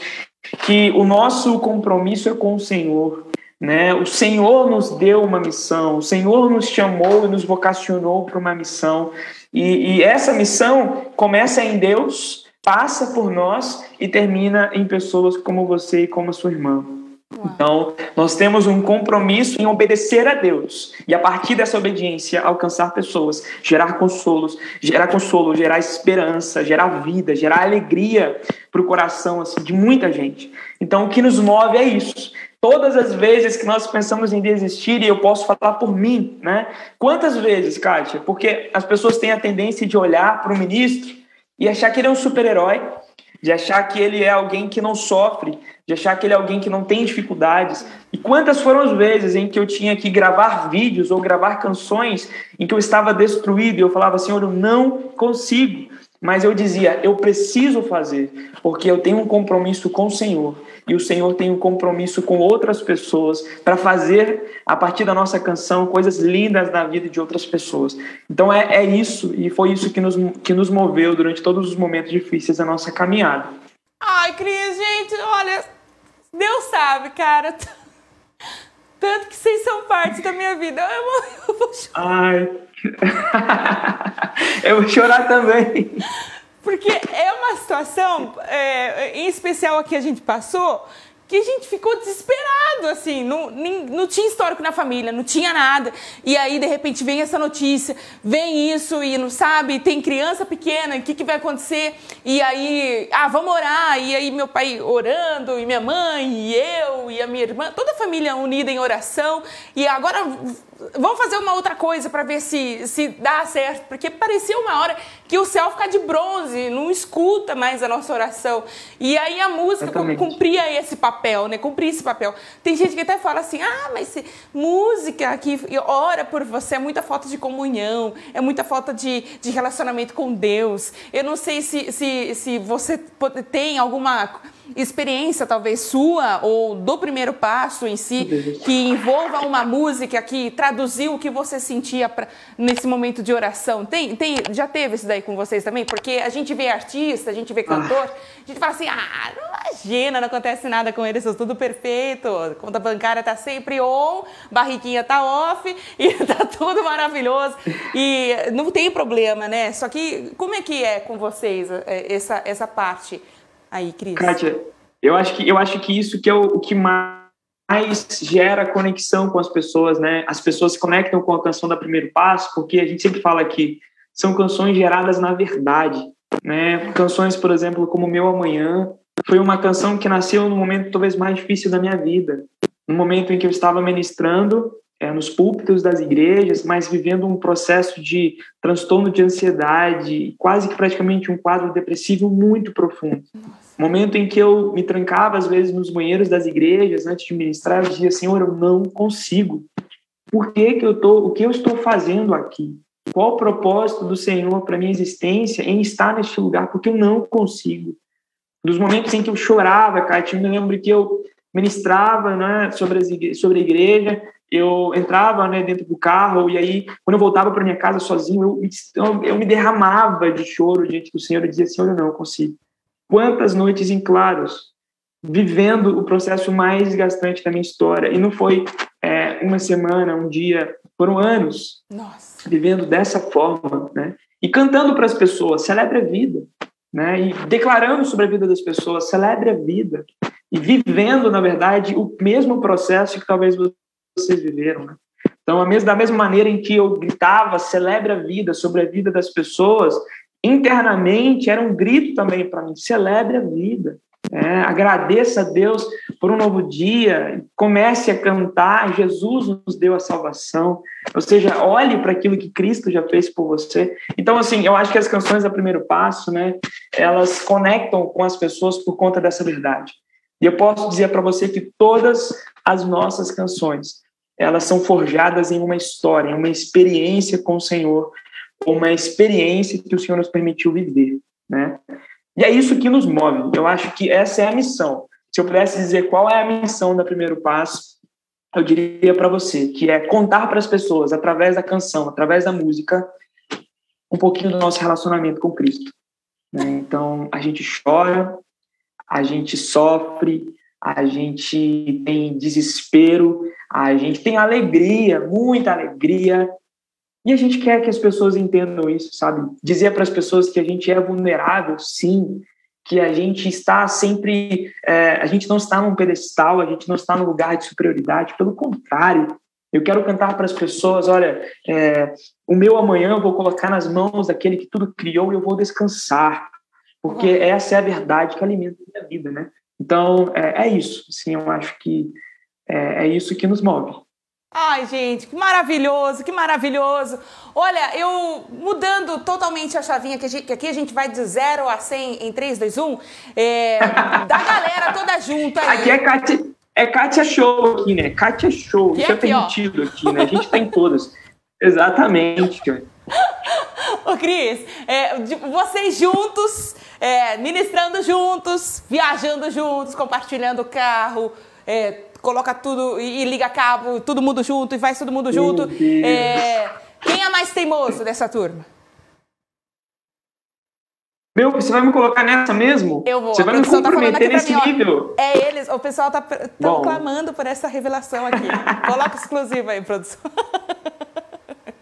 B: que o nosso compromisso é com o Senhor. Né? O Senhor nos deu uma missão, o Senhor nos chamou e nos vocacionou para uma missão. E, e essa missão começa em Deus, passa por nós e termina em pessoas como você e como a sua irmã. Então, nós temos um compromisso em obedecer a Deus e a partir dessa obediência alcançar pessoas, gerar consolos, gerar consolo, gerar esperança, gerar vida, gerar alegria para o coração assim, de muita gente. Então, o que nos move é isso. Todas as vezes que nós pensamos em desistir, e eu posso falar por mim, né? Quantas vezes, Kátia? Porque as pessoas têm a tendência de olhar para o ministro e achar que ele é um super-herói, de achar que ele é alguém que não sofre, de achar que ele é alguém que não tem dificuldades. E quantas foram as vezes em que eu tinha que gravar vídeos ou gravar canções em que eu estava destruído e eu falava, Senhor, eu não consigo. Mas eu dizia, eu preciso fazer, porque eu tenho um compromisso com o Senhor e o Senhor tem um compromisso com outras pessoas para fazer, a partir da nossa canção, coisas lindas na vida de outras pessoas. Então é, é isso, e foi isso que nos, que nos moveu durante todos os momentos difíceis da nossa caminhada.
A: Ai, Cris, gente, olha, Deus sabe, cara. Tanto que vocês são parte da minha vida. Eu vou, eu vou chorar.
B: Ai. eu vou chorar também.
A: Porque é uma situação, é, em especial a que a gente passou, que a gente ficou desesperado, assim, não, nem, não tinha histórico na família, não tinha nada. E aí, de repente, vem essa notícia, vem isso e não sabe, tem criança pequena, o que, que vai acontecer? E aí, ah, vamos orar. E aí, meu pai orando, e minha mãe, e eu, e a minha irmã, toda a família unida em oração. E agora vamos fazer uma outra coisa para ver se, se dá certo, porque parecia uma hora que o céu fica de bronze, não escuta mais a nossa oração. E aí a música cumpria esse papel, né? Cumpria esse papel. Tem gente que até fala assim: ah, mas se, música que ora por você é muita falta de comunhão, é muita falta de, de relacionamento com Deus. Eu não sei se, se, se você tem alguma experiência talvez sua ou do primeiro passo em si que envolva uma música que traduziu o que você sentia pra, nesse momento de oração. Tem, tem já teve isso daí com vocês também? Porque a gente vê artista a gente vê cantor ah. a gente fala assim ah não imagina não acontece nada com eles são tudo perfeito. Conta bancária tá sempre on barriguinha tá off e tá tudo maravilhoso. E não tem problema né? Só que como é que é com vocês é, essa essa parte aí, Cris?
B: Kátia, eu acho que, eu acho que isso que é o, o que mais gera conexão com as pessoas, né? As pessoas se conectam com a canção da Primeiro Passo, porque a gente sempre fala que são canções geradas na verdade, né? Canções, por exemplo, como Meu Amanhã, foi uma canção que nasceu no momento talvez mais difícil da minha vida, no momento em que eu estava ministrando é, nos púlpitos das igrejas, mas vivendo um processo de transtorno de ansiedade, quase que praticamente um quadro depressivo muito profundo. Momento em que eu me trancava, às vezes, nos banheiros das igrejas, antes de ministrar, eu dizia, Senhor, eu não consigo. Por que, que eu tô, o que eu estou fazendo aqui? Qual o propósito do Senhor para minha existência em estar neste lugar? Porque eu não consigo. Dos momentos em que eu chorava, Kátia, eu me lembro que eu ministrava né, sobre, as sobre a igreja, eu entrava né, dentro do carro e aí, quando eu voltava para minha casa sozinho, eu, eu, me derramava de choro diante do Senhor e dizia, Senhor, eu não consigo. Quantas noites em claros, vivendo o processo mais desgastante da minha história. E não foi é, uma semana, um dia, foram anos
A: Nossa.
B: vivendo dessa forma, né? E cantando para as pessoas, celebre a vida, né? E declarando sobre a vida das pessoas, celebre a vida. E vivendo, na verdade, o mesmo processo que talvez vocês viveram, né? Então, da mesma maneira em que eu gritava, celebre a vida, sobre a vida das pessoas, internamente era um grito também para mim: celebre a vida. É, agradeça a Deus por um novo dia, comece a cantar. Jesus nos deu a salvação. Ou seja, olhe para aquilo que Cristo já fez por você. Então, assim, eu acho que as canções da Primeiro Passo, né, elas conectam com as pessoas por conta dessa verdade. E eu posso dizer para você que todas as nossas canções, elas são forjadas em uma história, em uma experiência com o Senhor, uma experiência que o Senhor nos permitiu viver, né? E é isso que nos move. Eu acho que essa é a missão. Se eu pudesse dizer qual é a missão da Primeiro Passo, eu diria para você que é contar para as pessoas, através da canção, através da música, um pouquinho do nosso relacionamento com Cristo. Né? Então, a gente chora, a gente sofre, a gente tem desespero, a gente tem alegria, muita alegria, e a gente quer que as pessoas entendam isso, sabe? Dizer para as pessoas que a gente é vulnerável, sim, que a gente está sempre, é, a gente não está num pedestal, a gente não está num lugar de superioridade, pelo contrário. Eu quero cantar para as pessoas, olha, é, o meu amanhã eu vou colocar nas mãos daquele que tudo criou e eu vou descansar, porque essa é a verdade que alimenta a minha vida, né? Então, é, é isso. Assim, eu acho que é, é isso que nos move.
A: Ai, gente, que maravilhoso, que maravilhoso. Olha, eu mudando totalmente a chavinha, que, a gente, que aqui a gente vai de 0 a 100 em 3, 2, 1, é, da galera toda junta aí.
B: Aqui é Kátia, é Kátia Show aqui, né? Kátia Show, que isso é aqui, é permitido ó. aqui, né? A gente tá em todas. Exatamente.
A: Ô, Cris, é, vocês juntos, é, ministrando juntos, viajando juntos, compartilhando o carro, é, coloca tudo e, e, liga cabo, todo mundo junto e faz todo mundo junto. É, quem é mais teimoso dessa turma?
B: Meu, você vai me colocar nessa mesmo?
A: Eu vou.
B: Você vai me tá comprometer tá nesse mim, nível?
A: Ó, é eles, o pessoal tá tão clamando por essa revelação aqui. Coloca exclusiva aí, produção.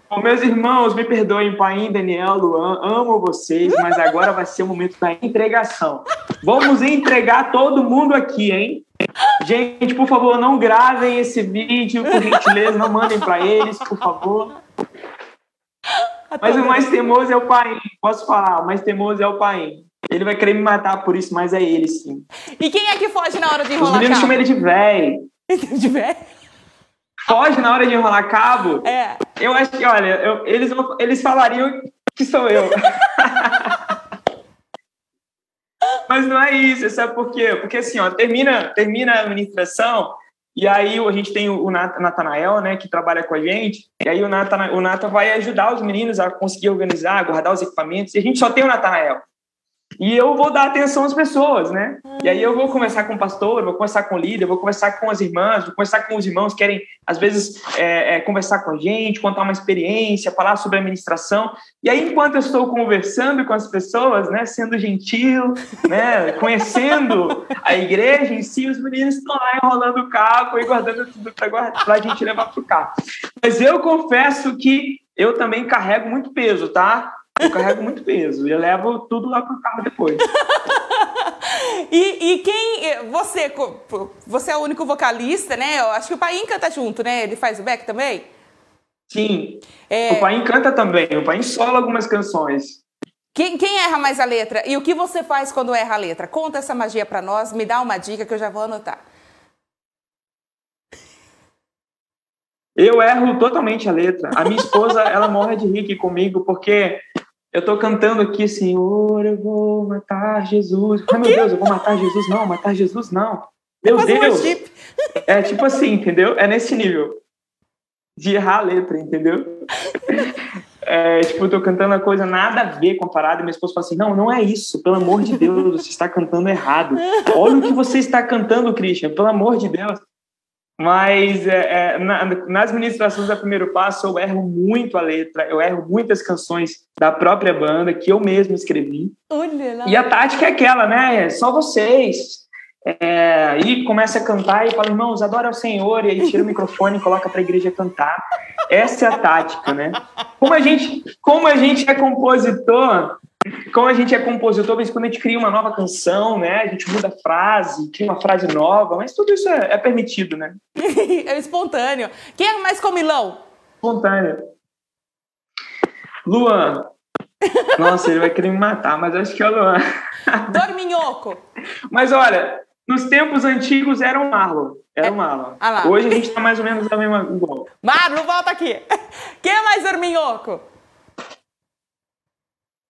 B: Bom, meus irmãos, me perdoem, Pai, Daniel, Luan, amo vocês, mas agora vai ser o momento da entregação. Vamos entregar todo mundo aqui, hein? Gente, por favor, não gravem esse vídeo, por gentileza, não mandem para eles, por favor. Mas o mais teimoso é o pai. Posso falar? O mais teimoso é o pai. Ele vai querer me matar por isso, mas é ele, sim.
A: E quem é que foge na hora de enrolar
B: Os meninos chamam ele de véi.
A: de véi?
B: Foge na hora de enrolar cabo?
A: É.
B: Eu acho que, olha, eu, eles, eles falariam que sou eu. Mas não é isso, sabe por quê? Porque assim, ó, termina, termina a administração e aí a gente tem o Natanael, né, que trabalha com a gente, e aí o Nata, o Nata vai ajudar os meninos a conseguir organizar, guardar os equipamentos, e a gente só tem o Natanael. E eu vou dar atenção às pessoas, né? E aí eu vou conversar com o pastor, vou conversar com o líder, vou conversar com as irmãs, vou conversar com os irmãos que querem, às vezes, é, é, conversar com a gente, contar uma experiência, falar sobre a administração. E aí, enquanto eu estou conversando com as pessoas, né, sendo gentil, né, conhecendo a igreja em si, os meninos estão lá enrolando o carro e guardando tudo para a gente levar para o carro. Mas eu confesso que eu também carrego muito peso, tá? Eu carrego muito peso e eu levo tudo lá pro carro depois.
A: e, e, quem. Você, você é o único vocalista, né? Eu acho que o pai canta junto, né? Ele faz o back também?
B: Sim. É... O pai canta também. O pai sola algumas canções.
A: Quem, quem, erra mais a letra? E o que você faz quando erra a letra? Conta essa magia para nós, me dá uma dica que eu já vou anotar.
B: Eu erro totalmente a letra. A minha esposa, ela morre de rir comigo, porque eu tô cantando aqui, Senhor, eu vou matar Jesus. Ai, meu Deus, eu vou matar Jesus. Não, matar Jesus não. Meu Deus. É tipo assim, entendeu? É nesse nível de errar a letra, entendeu? É, tipo, eu tô cantando a coisa nada a ver comparado, e minha esposa fala assim: não, não é isso, pelo amor de Deus, você está cantando errado. Olha o que você está cantando, Christian, pelo amor de Deus. Mas é, é, na, nas ministrações da Primeiro Passo eu erro muito a letra, eu erro muitas canções da própria banda que eu mesmo escrevi.
A: Olha,
B: e a tática é aquela, né? É só vocês. É, e começa a cantar e fala, irmãos, adora o Senhor, e aí tira o microfone e coloca para a igreja cantar. Essa é a tática, né? Como a gente, como a gente é compositor, como a gente é compositor, vez quando a gente cria uma nova canção, né? A gente muda a frase, cria uma frase nova, mas tudo isso é, é permitido, né?
A: é espontâneo. Quem é mais comilão?
B: Espontâneo. Luan. Nossa, ele vai querer me matar, mas acho que é o Luan.
A: Dorminhoco.
B: mas olha, nos tempos antigos era o Marlon. Era é. o Marlon. Ah Hoje a gente tá mais ou menos na mesma igual.
A: Marlon, volta aqui. Quem é mais dorminhoco?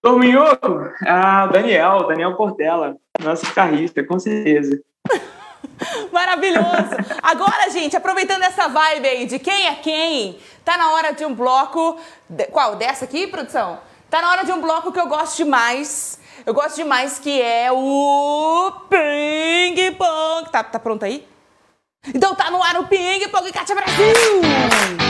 B: Dorminhoco? Ah, o Daniel, Daniel Portela, nosso guitarrista, com certeza.
A: Maravilhoso! Agora, gente, aproveitando essa vibe aí de quem é quem, tá na hora de um bloco. De... Qual? Dessa aqui, produção? Tá na hora de um bloco que eu gosto demais. Eu gosto demais, que é o Ping Pong. Tá, tá pronto aí? Então tá no ar o Ping Pong Cátia Brasil!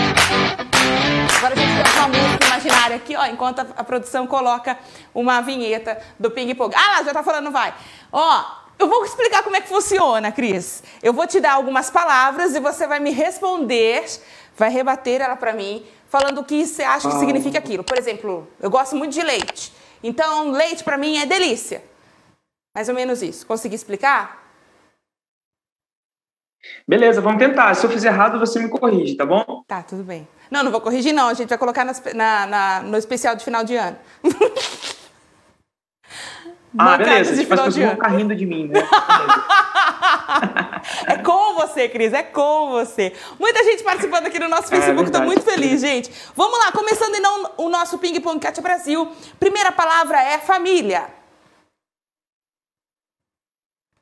A: Uma música imaginária aqui, ó, enquanto a, a produção coloca uma vinheta do Ping Pong. Ah, lá, já tá falando, vai. Ó, eu vou explicar como é que funciona, Cris. Eu vou te dar algumas palavras e você vai me responder, vai rebater ela para mim, falando o que você acha que significa aquilo. Por exemplo, eu gosto muito de leite. Então, leite para mim é delícia. Mais ou menos isso. Consegui explicar?
B: Beleza, vamos tentar. Se eu fizer errado, você me corrige, tá bom?
A: Tá, tudo bem. Não, não vou corrigir, não. A gente vai colocar na, na, no especial de final de ano.
B: Ah, beleza. Tipo, as pessoas vão ficar rindo de mim, né?
A: é com você, Cris, é com você. Muita gente participando aqui no nosso é Facebook, estou muito feliz, gente. Vamos lá, começando então o nosso Ping Pong Cat Brasil. Primeira palavra é família.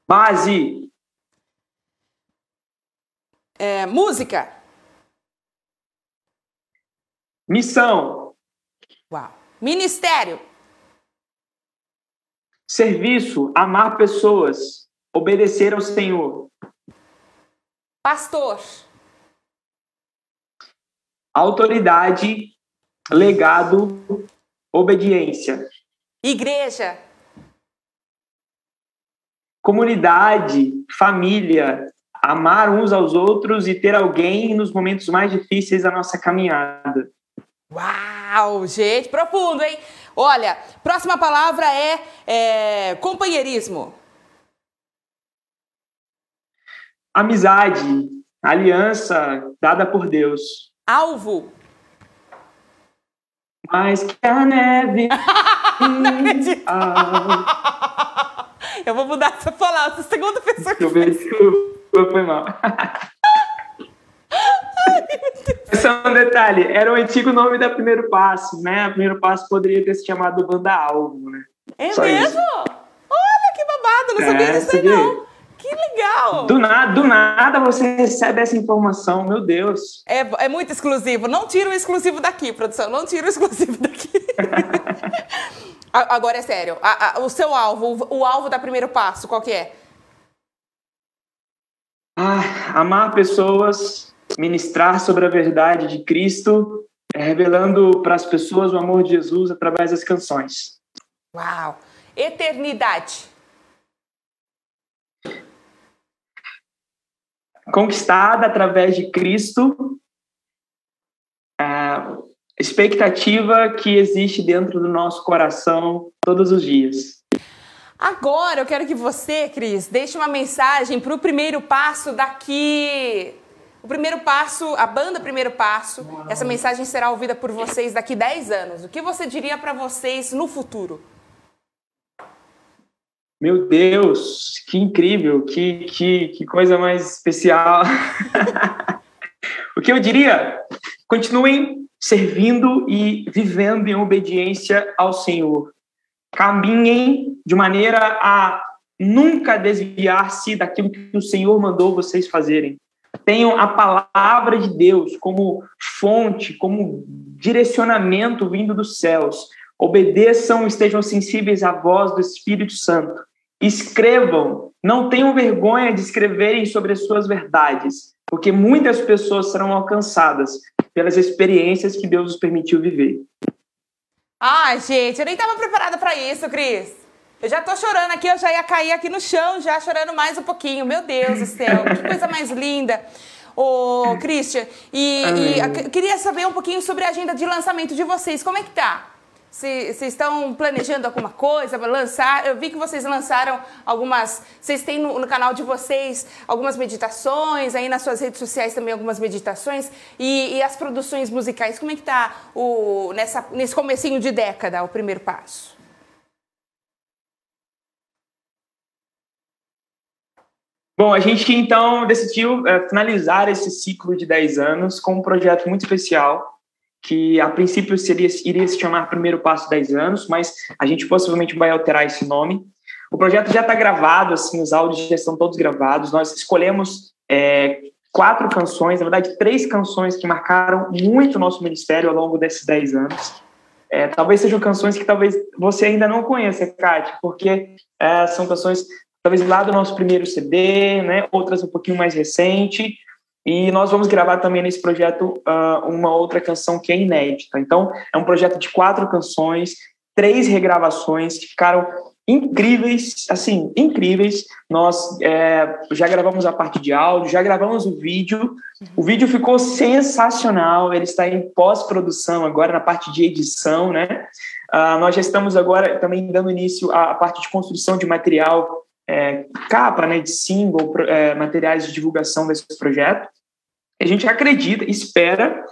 B: Base.
A: É, música.
B: Missão.
A: Uau. Ministério.
B: Serviço, amar pessoas, obedecer ao Senhor.
A: Pastor.
B: Autoridade, legado, obediência.
A: Igreja.
B: Comunidade, família, amar uns aos outros e ter alguém nos momentos mais difíceis da nossa caminhada.
A: Uau, gente, profundo, hein? Olha, próxima palavra é, é companheirismo.
B: Amizade, aliança dada por Deus.
A: Alvo.
B: Mais que a neve.
A: Eu vou mudar essa palavra, segunda pessoa que
B: Eu desculpa, foi mal. Só um detalhe, era o antigo nome da Primeiro Passo, né? A Primeiro Passo poderia ter se chamado Banda Alvo, né?
A: É Só mesmo? Isso. Olha que babado, não sabia é, disso aí não. Que legal!
B: Do nada, do nada você recebe essa informação, meu Deus.
A: É, é muito exclusivo. Não tira o exclusivo daqui, produção. Não tira o exclusivo daqui. Agora é sério. A, a, o seu alvo, o, o alvo da primeiro passo, qual que é?
B: Ah, amar pessoas ministrar sobre a verdade de Cristo, é, revelando para as pessoas o amor de Jesus através das canções.
A: Uau! Eternidade.
B: Conquistada através de Cristo, a expectativa que existe dentro do nosso coração todos os dias.
A: Agora eu quero que você, Cris, deixe uma mensagem para o primeiro passo daqui o primeiro passo, a banda Primeiro Passo, essa mensagem será ouvida por vocês daqui 10 anos. O que você diria para vocês no futuro?
B: Meu Deus, que incrível, que, que, que coisa mais especial. o que eu diria? Continuem servindo e vivendo em obediência ao Senhor. Caminhem de maneira a nunca desviar-se daquilo que o Senhor mandou vocês fazerem tenham a palavra de Deus como fonte, como direcionamento vindo dos céus. Obedeçam, estejam sensíveis à voz do Espírito Santo. Escrevam, não tenham vergonha de escreverem sobre as suas verdades, porque muitas pessoas serão alcançadas pelas experiências que Deus os permitiu viver.
A: Ai, gente, eu nem estava preparada para isso, Cris. Eu já tô chorando aqui, eu já ia cair aqui no chão, já chorando mais um pouquinho. Meu Deus do céu, que coisa mais linda. Ô, Christian, e, e queria saber um pouquinho sobre a agenda de lançamento de vocês. Como é que tá? Vocês estão planejando alguma coisa lançar? Eu vi que vocês lançaram algumas. Vocês têm no, no, canal de vocês algumas meditações, aí nas suas redes sociais também algumas meditações. E, e as produções musicais, como é que tá o, nessa, nesse comecinho de década, o primeiro passo?
B: Bom, a gente então decidiu é, finalizar esse ciclo de 10 anos com um projeto muito especial, que a princípio seria, iria se chamar Primeiro Passo 10 anos, mas a gente possivelmente vai alterar esse nome. O projeto já está gravado, assim, os áudios já estão todos gravados. Nós escolhemos é, quatro canções, na verdade, três canções que marcaram muito o nosso ministério ao longo desses 10 anos. É, talvez sejam canções que talvez você ainda não conheça, Kátia, porque é, são canções talvez lá do nosso primeiro CD, né? Outras um pouquinho mais recente. E nós vamos gravar também nesse projeto uh, uma outra canção que é inédita. Então, é um projeto de quatro canções, três regravações que ficaram incríveis, assim, incríveis. Nós é, já gravamos a parte de áudio, já gravamos o vídeo. O vídeo ficou sensacional, ele está em pós-produção agora, na parte de edição, né? Uh, nós já estamos agora também dando início à parte de construção de material é, capa né, de single, é, materiais de divulgação desse projeto. A gente acredita, espera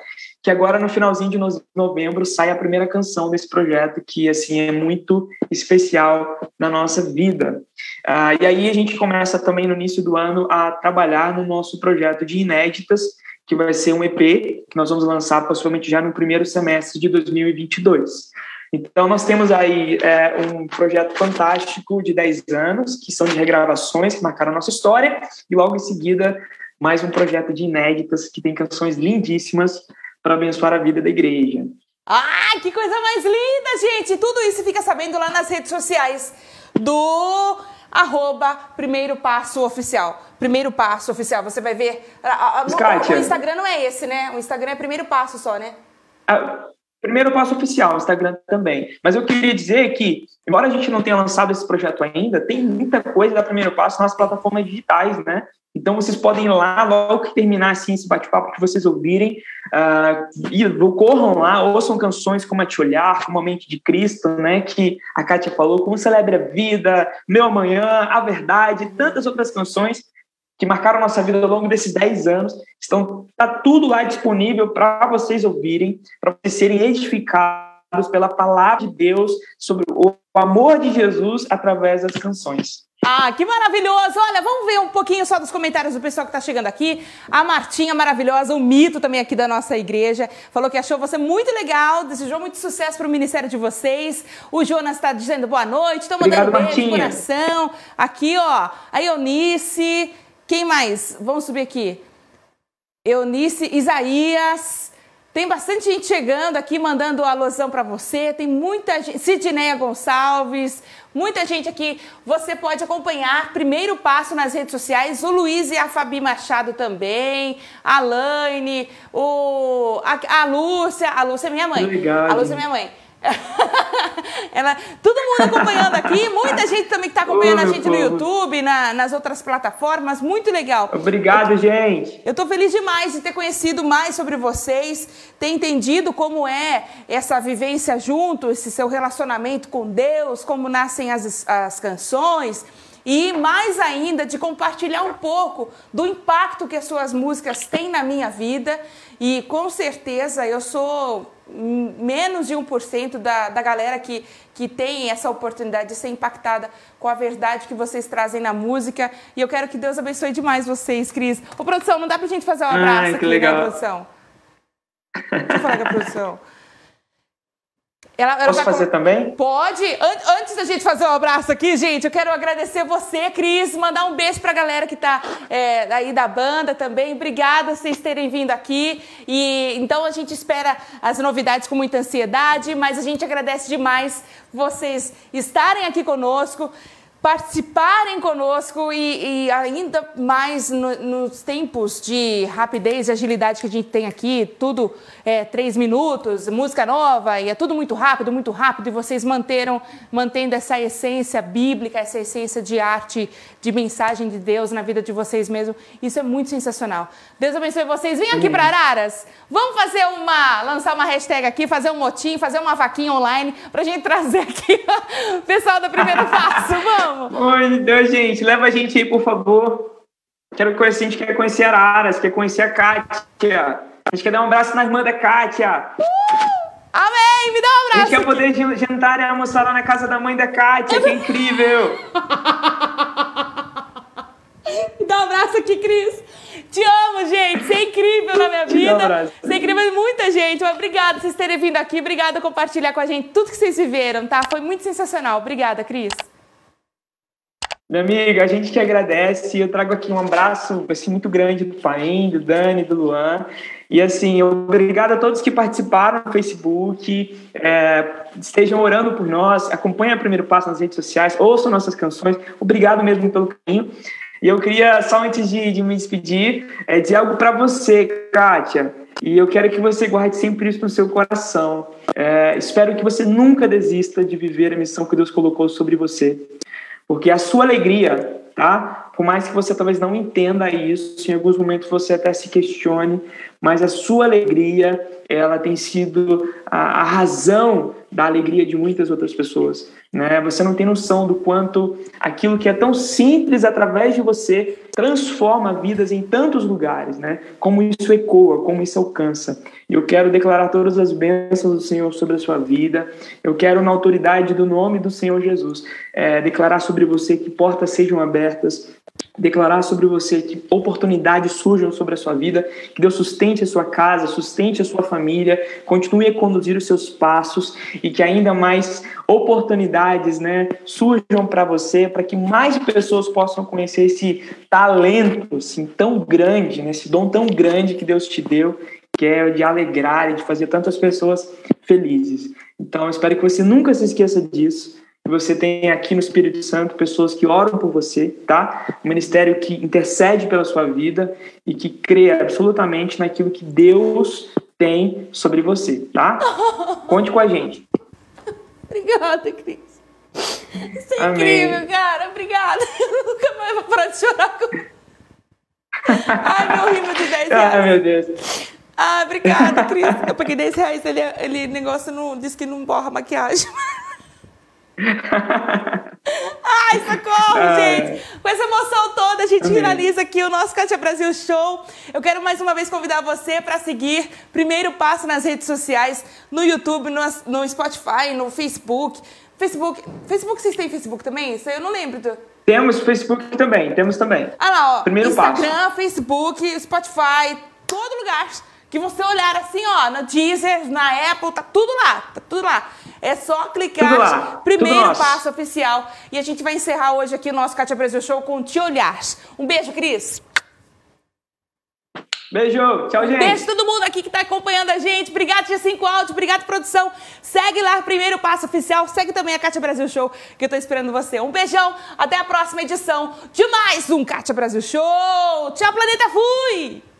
B: que agora no finalzinho de novembro saia a primeira canção desse projeto que assim é muito especial na nossa vida. Ah, e aí a gente começa também no início do ano a trabalhar no nosso projeto de inéditas, que vai ser um EP que nós vamos lançar possivelmente já no primeiro semestre de 2022. Então, nós temos aí é, um projeto fantástico de 10 anos, que são de regravações que marcaram a nossa história, e logo em seguida, mais um projeto de inéditas, que tem canções lindíssimas para abençoar a vida da igreja.
A: Ah, que coisa mais linda, gente! Tudo isso fica sabendo lá nas redes sociais do arroba Primeiro Passo Oficial. Primeiro Passo Oficial, você vai ver. O, o, Instagram não é esse, né? O Instagram é Primeiro Passo só, né?
B: Ah, primeiro Passo Oficial, Instagram também. Mas eu queria dizer que, embora a gente não tenha lançado esse projeto ainda, tem muita coisa da Primeiro Passo nas plataformas digitais, né? Então, vocês podem ir lá, logo que terminar assim, esse bate-papo, que vocês ouvirem, uh, e corram lá, ouçam canções como A Te Olhar, como A Mente de Cristo, né, que a Kátia falou, como Celebre a Vida, Meu Amanhã, A Verdade, tantas outras canções que marcaram nossa vida ao longo desses 10 anos. Estão, tá tudo lá disponível para vocês ouvirem, para vocês serem edificados pela palavra de Deus sobre o amor de Jesus através das canções.
A: Ah, que maravilhoso! Olha, vamos ver um pouquinho só dos comentários do pessoal que está chegando aqui. A Martinha maravilhosa, o mito também aqui da nossa igreja, falou que achou você muito legal, desejou muito sucesso para o ministério de vocês. O Jonas está dizendo boa noite, estão mandando Obrigado, beijo no coração. Aqui, ó, a Eunice. Quem mais? Vamos subir aqui. Eunice, Isaías. Tem bastante gente chegando aqui, mandando alusão para você. Tem muita gente. Sidneia Gonçalves, muita gente aqui. Você pode acompanhar primeiro passo nas redes sociais. O Luiz e a Fabi Machado também. A Laine, o, a, a Lúcia. A Lúcia é minha mãe.
B: Obrigado.
A: A Lúcia é minha mãe. Ela, todo mundo acompanhando aqui, muita gente também que está acompanhando a gente no YouTube, na, nas outras plataformas, muito legal.
B: Obrigado,
A: eu,
B: gente.
A: Eu estou feliz demais de ter conhecido mais sobre vocês, ter entendido como é essa vivência junto, esse seu relacionamento com Deus, como nascem as, as canções e mais ainda de compartilhar um pouco do impacto que as suas músicas têm na minha vida. E com certeza eu sou menos de 1% da, da galera que, que tem essa oportunidade de ser impactada com a verdade que vocês trazem na música. E eu quero que Deus abençoe demais vocês, Cris. Ô, produção, não dá pra gente fazer um abraço Ai, aqui, né, legal. né, produção? Deixa eu falar com a produção.
B: Ela, ela Posso fazer com... também?
A: Pode. Antes da gente fazer o um abraço aqui, gente, eu quero agradecer você, Cris, mandar um beijo pra galera que tá é, aí da banda também. Obrigada vocês terem vindo aqui. E então a gente espera as novidades com muita ansiedade, mas a gente agradece demais vocês estarem aqui conosco participarem conosco e, e ainda mais no, nos tempos de rapidez e agilidade que a gente tem aqui, tudo é três minutos, música nova e é tudo muito rápido, muito rápido e vocês manteram, mantendo essa essência bíblica, essa essência de arte, de mensagem de Deus na vida de vocês mesmo. Isso é muito sensacional. Deus abençoe vocês. Vem aqui para Araras. Vamos fazer uma, lançar uma hashtag aqui, fazer um motim, fazer uma vaquinha online para a gente trazer aqui o pessoal do primeiro passo. Vamos.
B: Oi, Deus, gente, leva a gente aí, por favor. Quero conhecer, a gente quer conhecer Araras, quer conhecer a Kátia. A gente quer dar um abraço na irmã da Kátia.
A: Uh! Amém! Me dá um abraço!
B: A gente quer poder jantar e almoçar lá na casa da mãe da Kátia, que é incrível!
A: Me dá um abraço aqui, Cris! Te amo, gente! Você é incrível na minha vida! Você é incrível muita gente! Obrigada por vocês terem vindo aqui, obrigada por compartilhar com a gente tudo que vocês viveram, tá? Foi muito sensacional. Obrigada, Cris!
B: Minha amiga, a gente que agradece. Eu trago aqui um abraço assim, muito grande do Paim, do Dani, do Luan. E assim, obrigado a todos que participaram no Facebook, é, estejam orando por nós, acompanhem o Primeiro Passo nas redes sociais, ouçam nossas canções. Obrigado mesmo pelo carinho. E eu queria, só antes de, de me despedir, é, dizer algo para você, Kátia. E eu quero que você guarde sempre isso no seu coração. É, espero que você nunca desista de viver a missão que Deus colocou sobre você porque a sua alegria, tá? por mais que você talvez não entenda isso, em alguns momentos você até se questione, mas a sua alegria, ela tem sido a, a razão da alegria de muitas outras pessoas. Né? Você não tem noção do quanto aquilo que é tão simples através de você transforma vidas em tantos lugares, né? Como isso ecoa, como isso alcança. Eu quero declarar todas as bênçãos do Senhor sobre a sua vida. Eu quero, na autoridade do nome do Senhor Jesus, é, declarar sobre você que portas sejam abertas, declarar sobre você que oportunidades surjam sobre a sua vida, que Deus sustente a sua casa, sustente a sua família, continue a conduzir os seus passos e que ainda mais oportunidades, né, surjam para você, para que mais pessoas possam conhecer esse talento assim, tão grande, né, esse dom tão grande que Deus te deu, que é de alegrar e de fazer tantas pessoas felizes. Então, espero que você nunca se esqueça disso você tem aqui no Espírito Santo pessoas que oram por você, tá? Um ministério que intercede pela sua vida e que crê absolutamente naquilo que Deus tem sobre você, tá? Conte com a gente.
A: Obrigada, Cris. Isso é Amém. incrível, cara. Obrigada. Eu nunca mais vou parar de chorar com. Ai, meu rimo de 10 reais.
B: Ai, meu Deus.
A: Ah, obrigada, Cris. Eu paguei 10 reais, ele, ele negócio não, disse que não borra maquiagem. Ai, socorro, gente! Com essa emoção toda, a gente Amém. finaliza aqui o nosso Cátia Brasil Show. Eu quero mais uma vez convidar você para seguir Primeiro Passo nas redes sociais, no YouTube, no, no Spotify, no Facebook. Facebook, Facebook, vocês têm Facebook também? Isso eu não lembro. Do...
B: Temos Facebook também, temos também.
A: Ah lá, ó. Primeiro Instagram, passo. Facebook, Spotify, todo lugar que você olhar assim, ó, na Deezer, na Apple, tá tudo lá, tá tudo lá. É só clicar primeiro passo oficial. E a gente vai encerrar hoje aqui o nosso Cátia Brasil Show com Te Olhar. Um beijo, Cris.
B: Beijo, tchau, gente.
A: Beijo todo mundo aqui que está acompanhando a gente. Obrigado, G5 Áudio, obrigado, produção. Segue lá, primeiro passo oficial. Segue também a Cátia Brasil Show, que eu estou esperando você. Um beijão, até a próxima edição de mais um Cátia Brasil Show. Tchau, planeta, fui!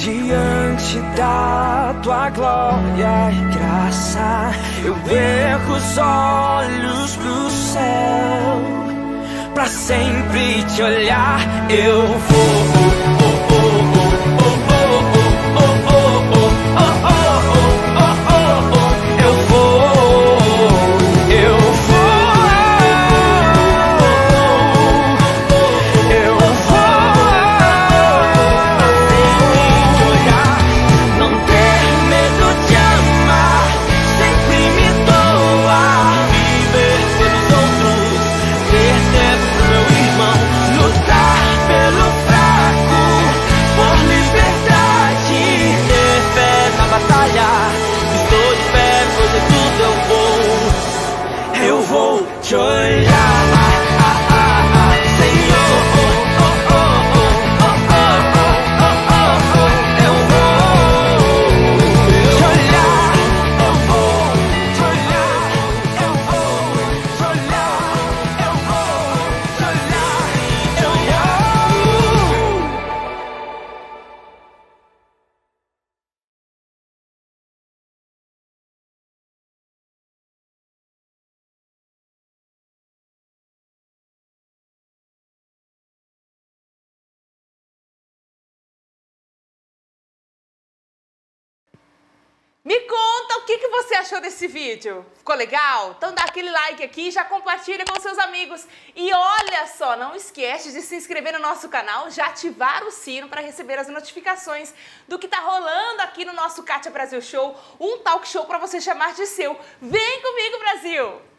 C: Diante da tua glória e graça. Eu ergo os olhos pro céu, pra sempre te olhar. Eu vou.
A: Me conta o que, que você achou desse vídeo. Ficou legal? Então dá aquele like aqui, já compartilha com seus amigos. E olha só, não esquece de se inscrever no nosso canal, já ativar o sino para receber as notificações do que tá rolando aqui no nosso Kátia Brasil Show, um talk show para você chamar de seu. Vem comigo, Brasil!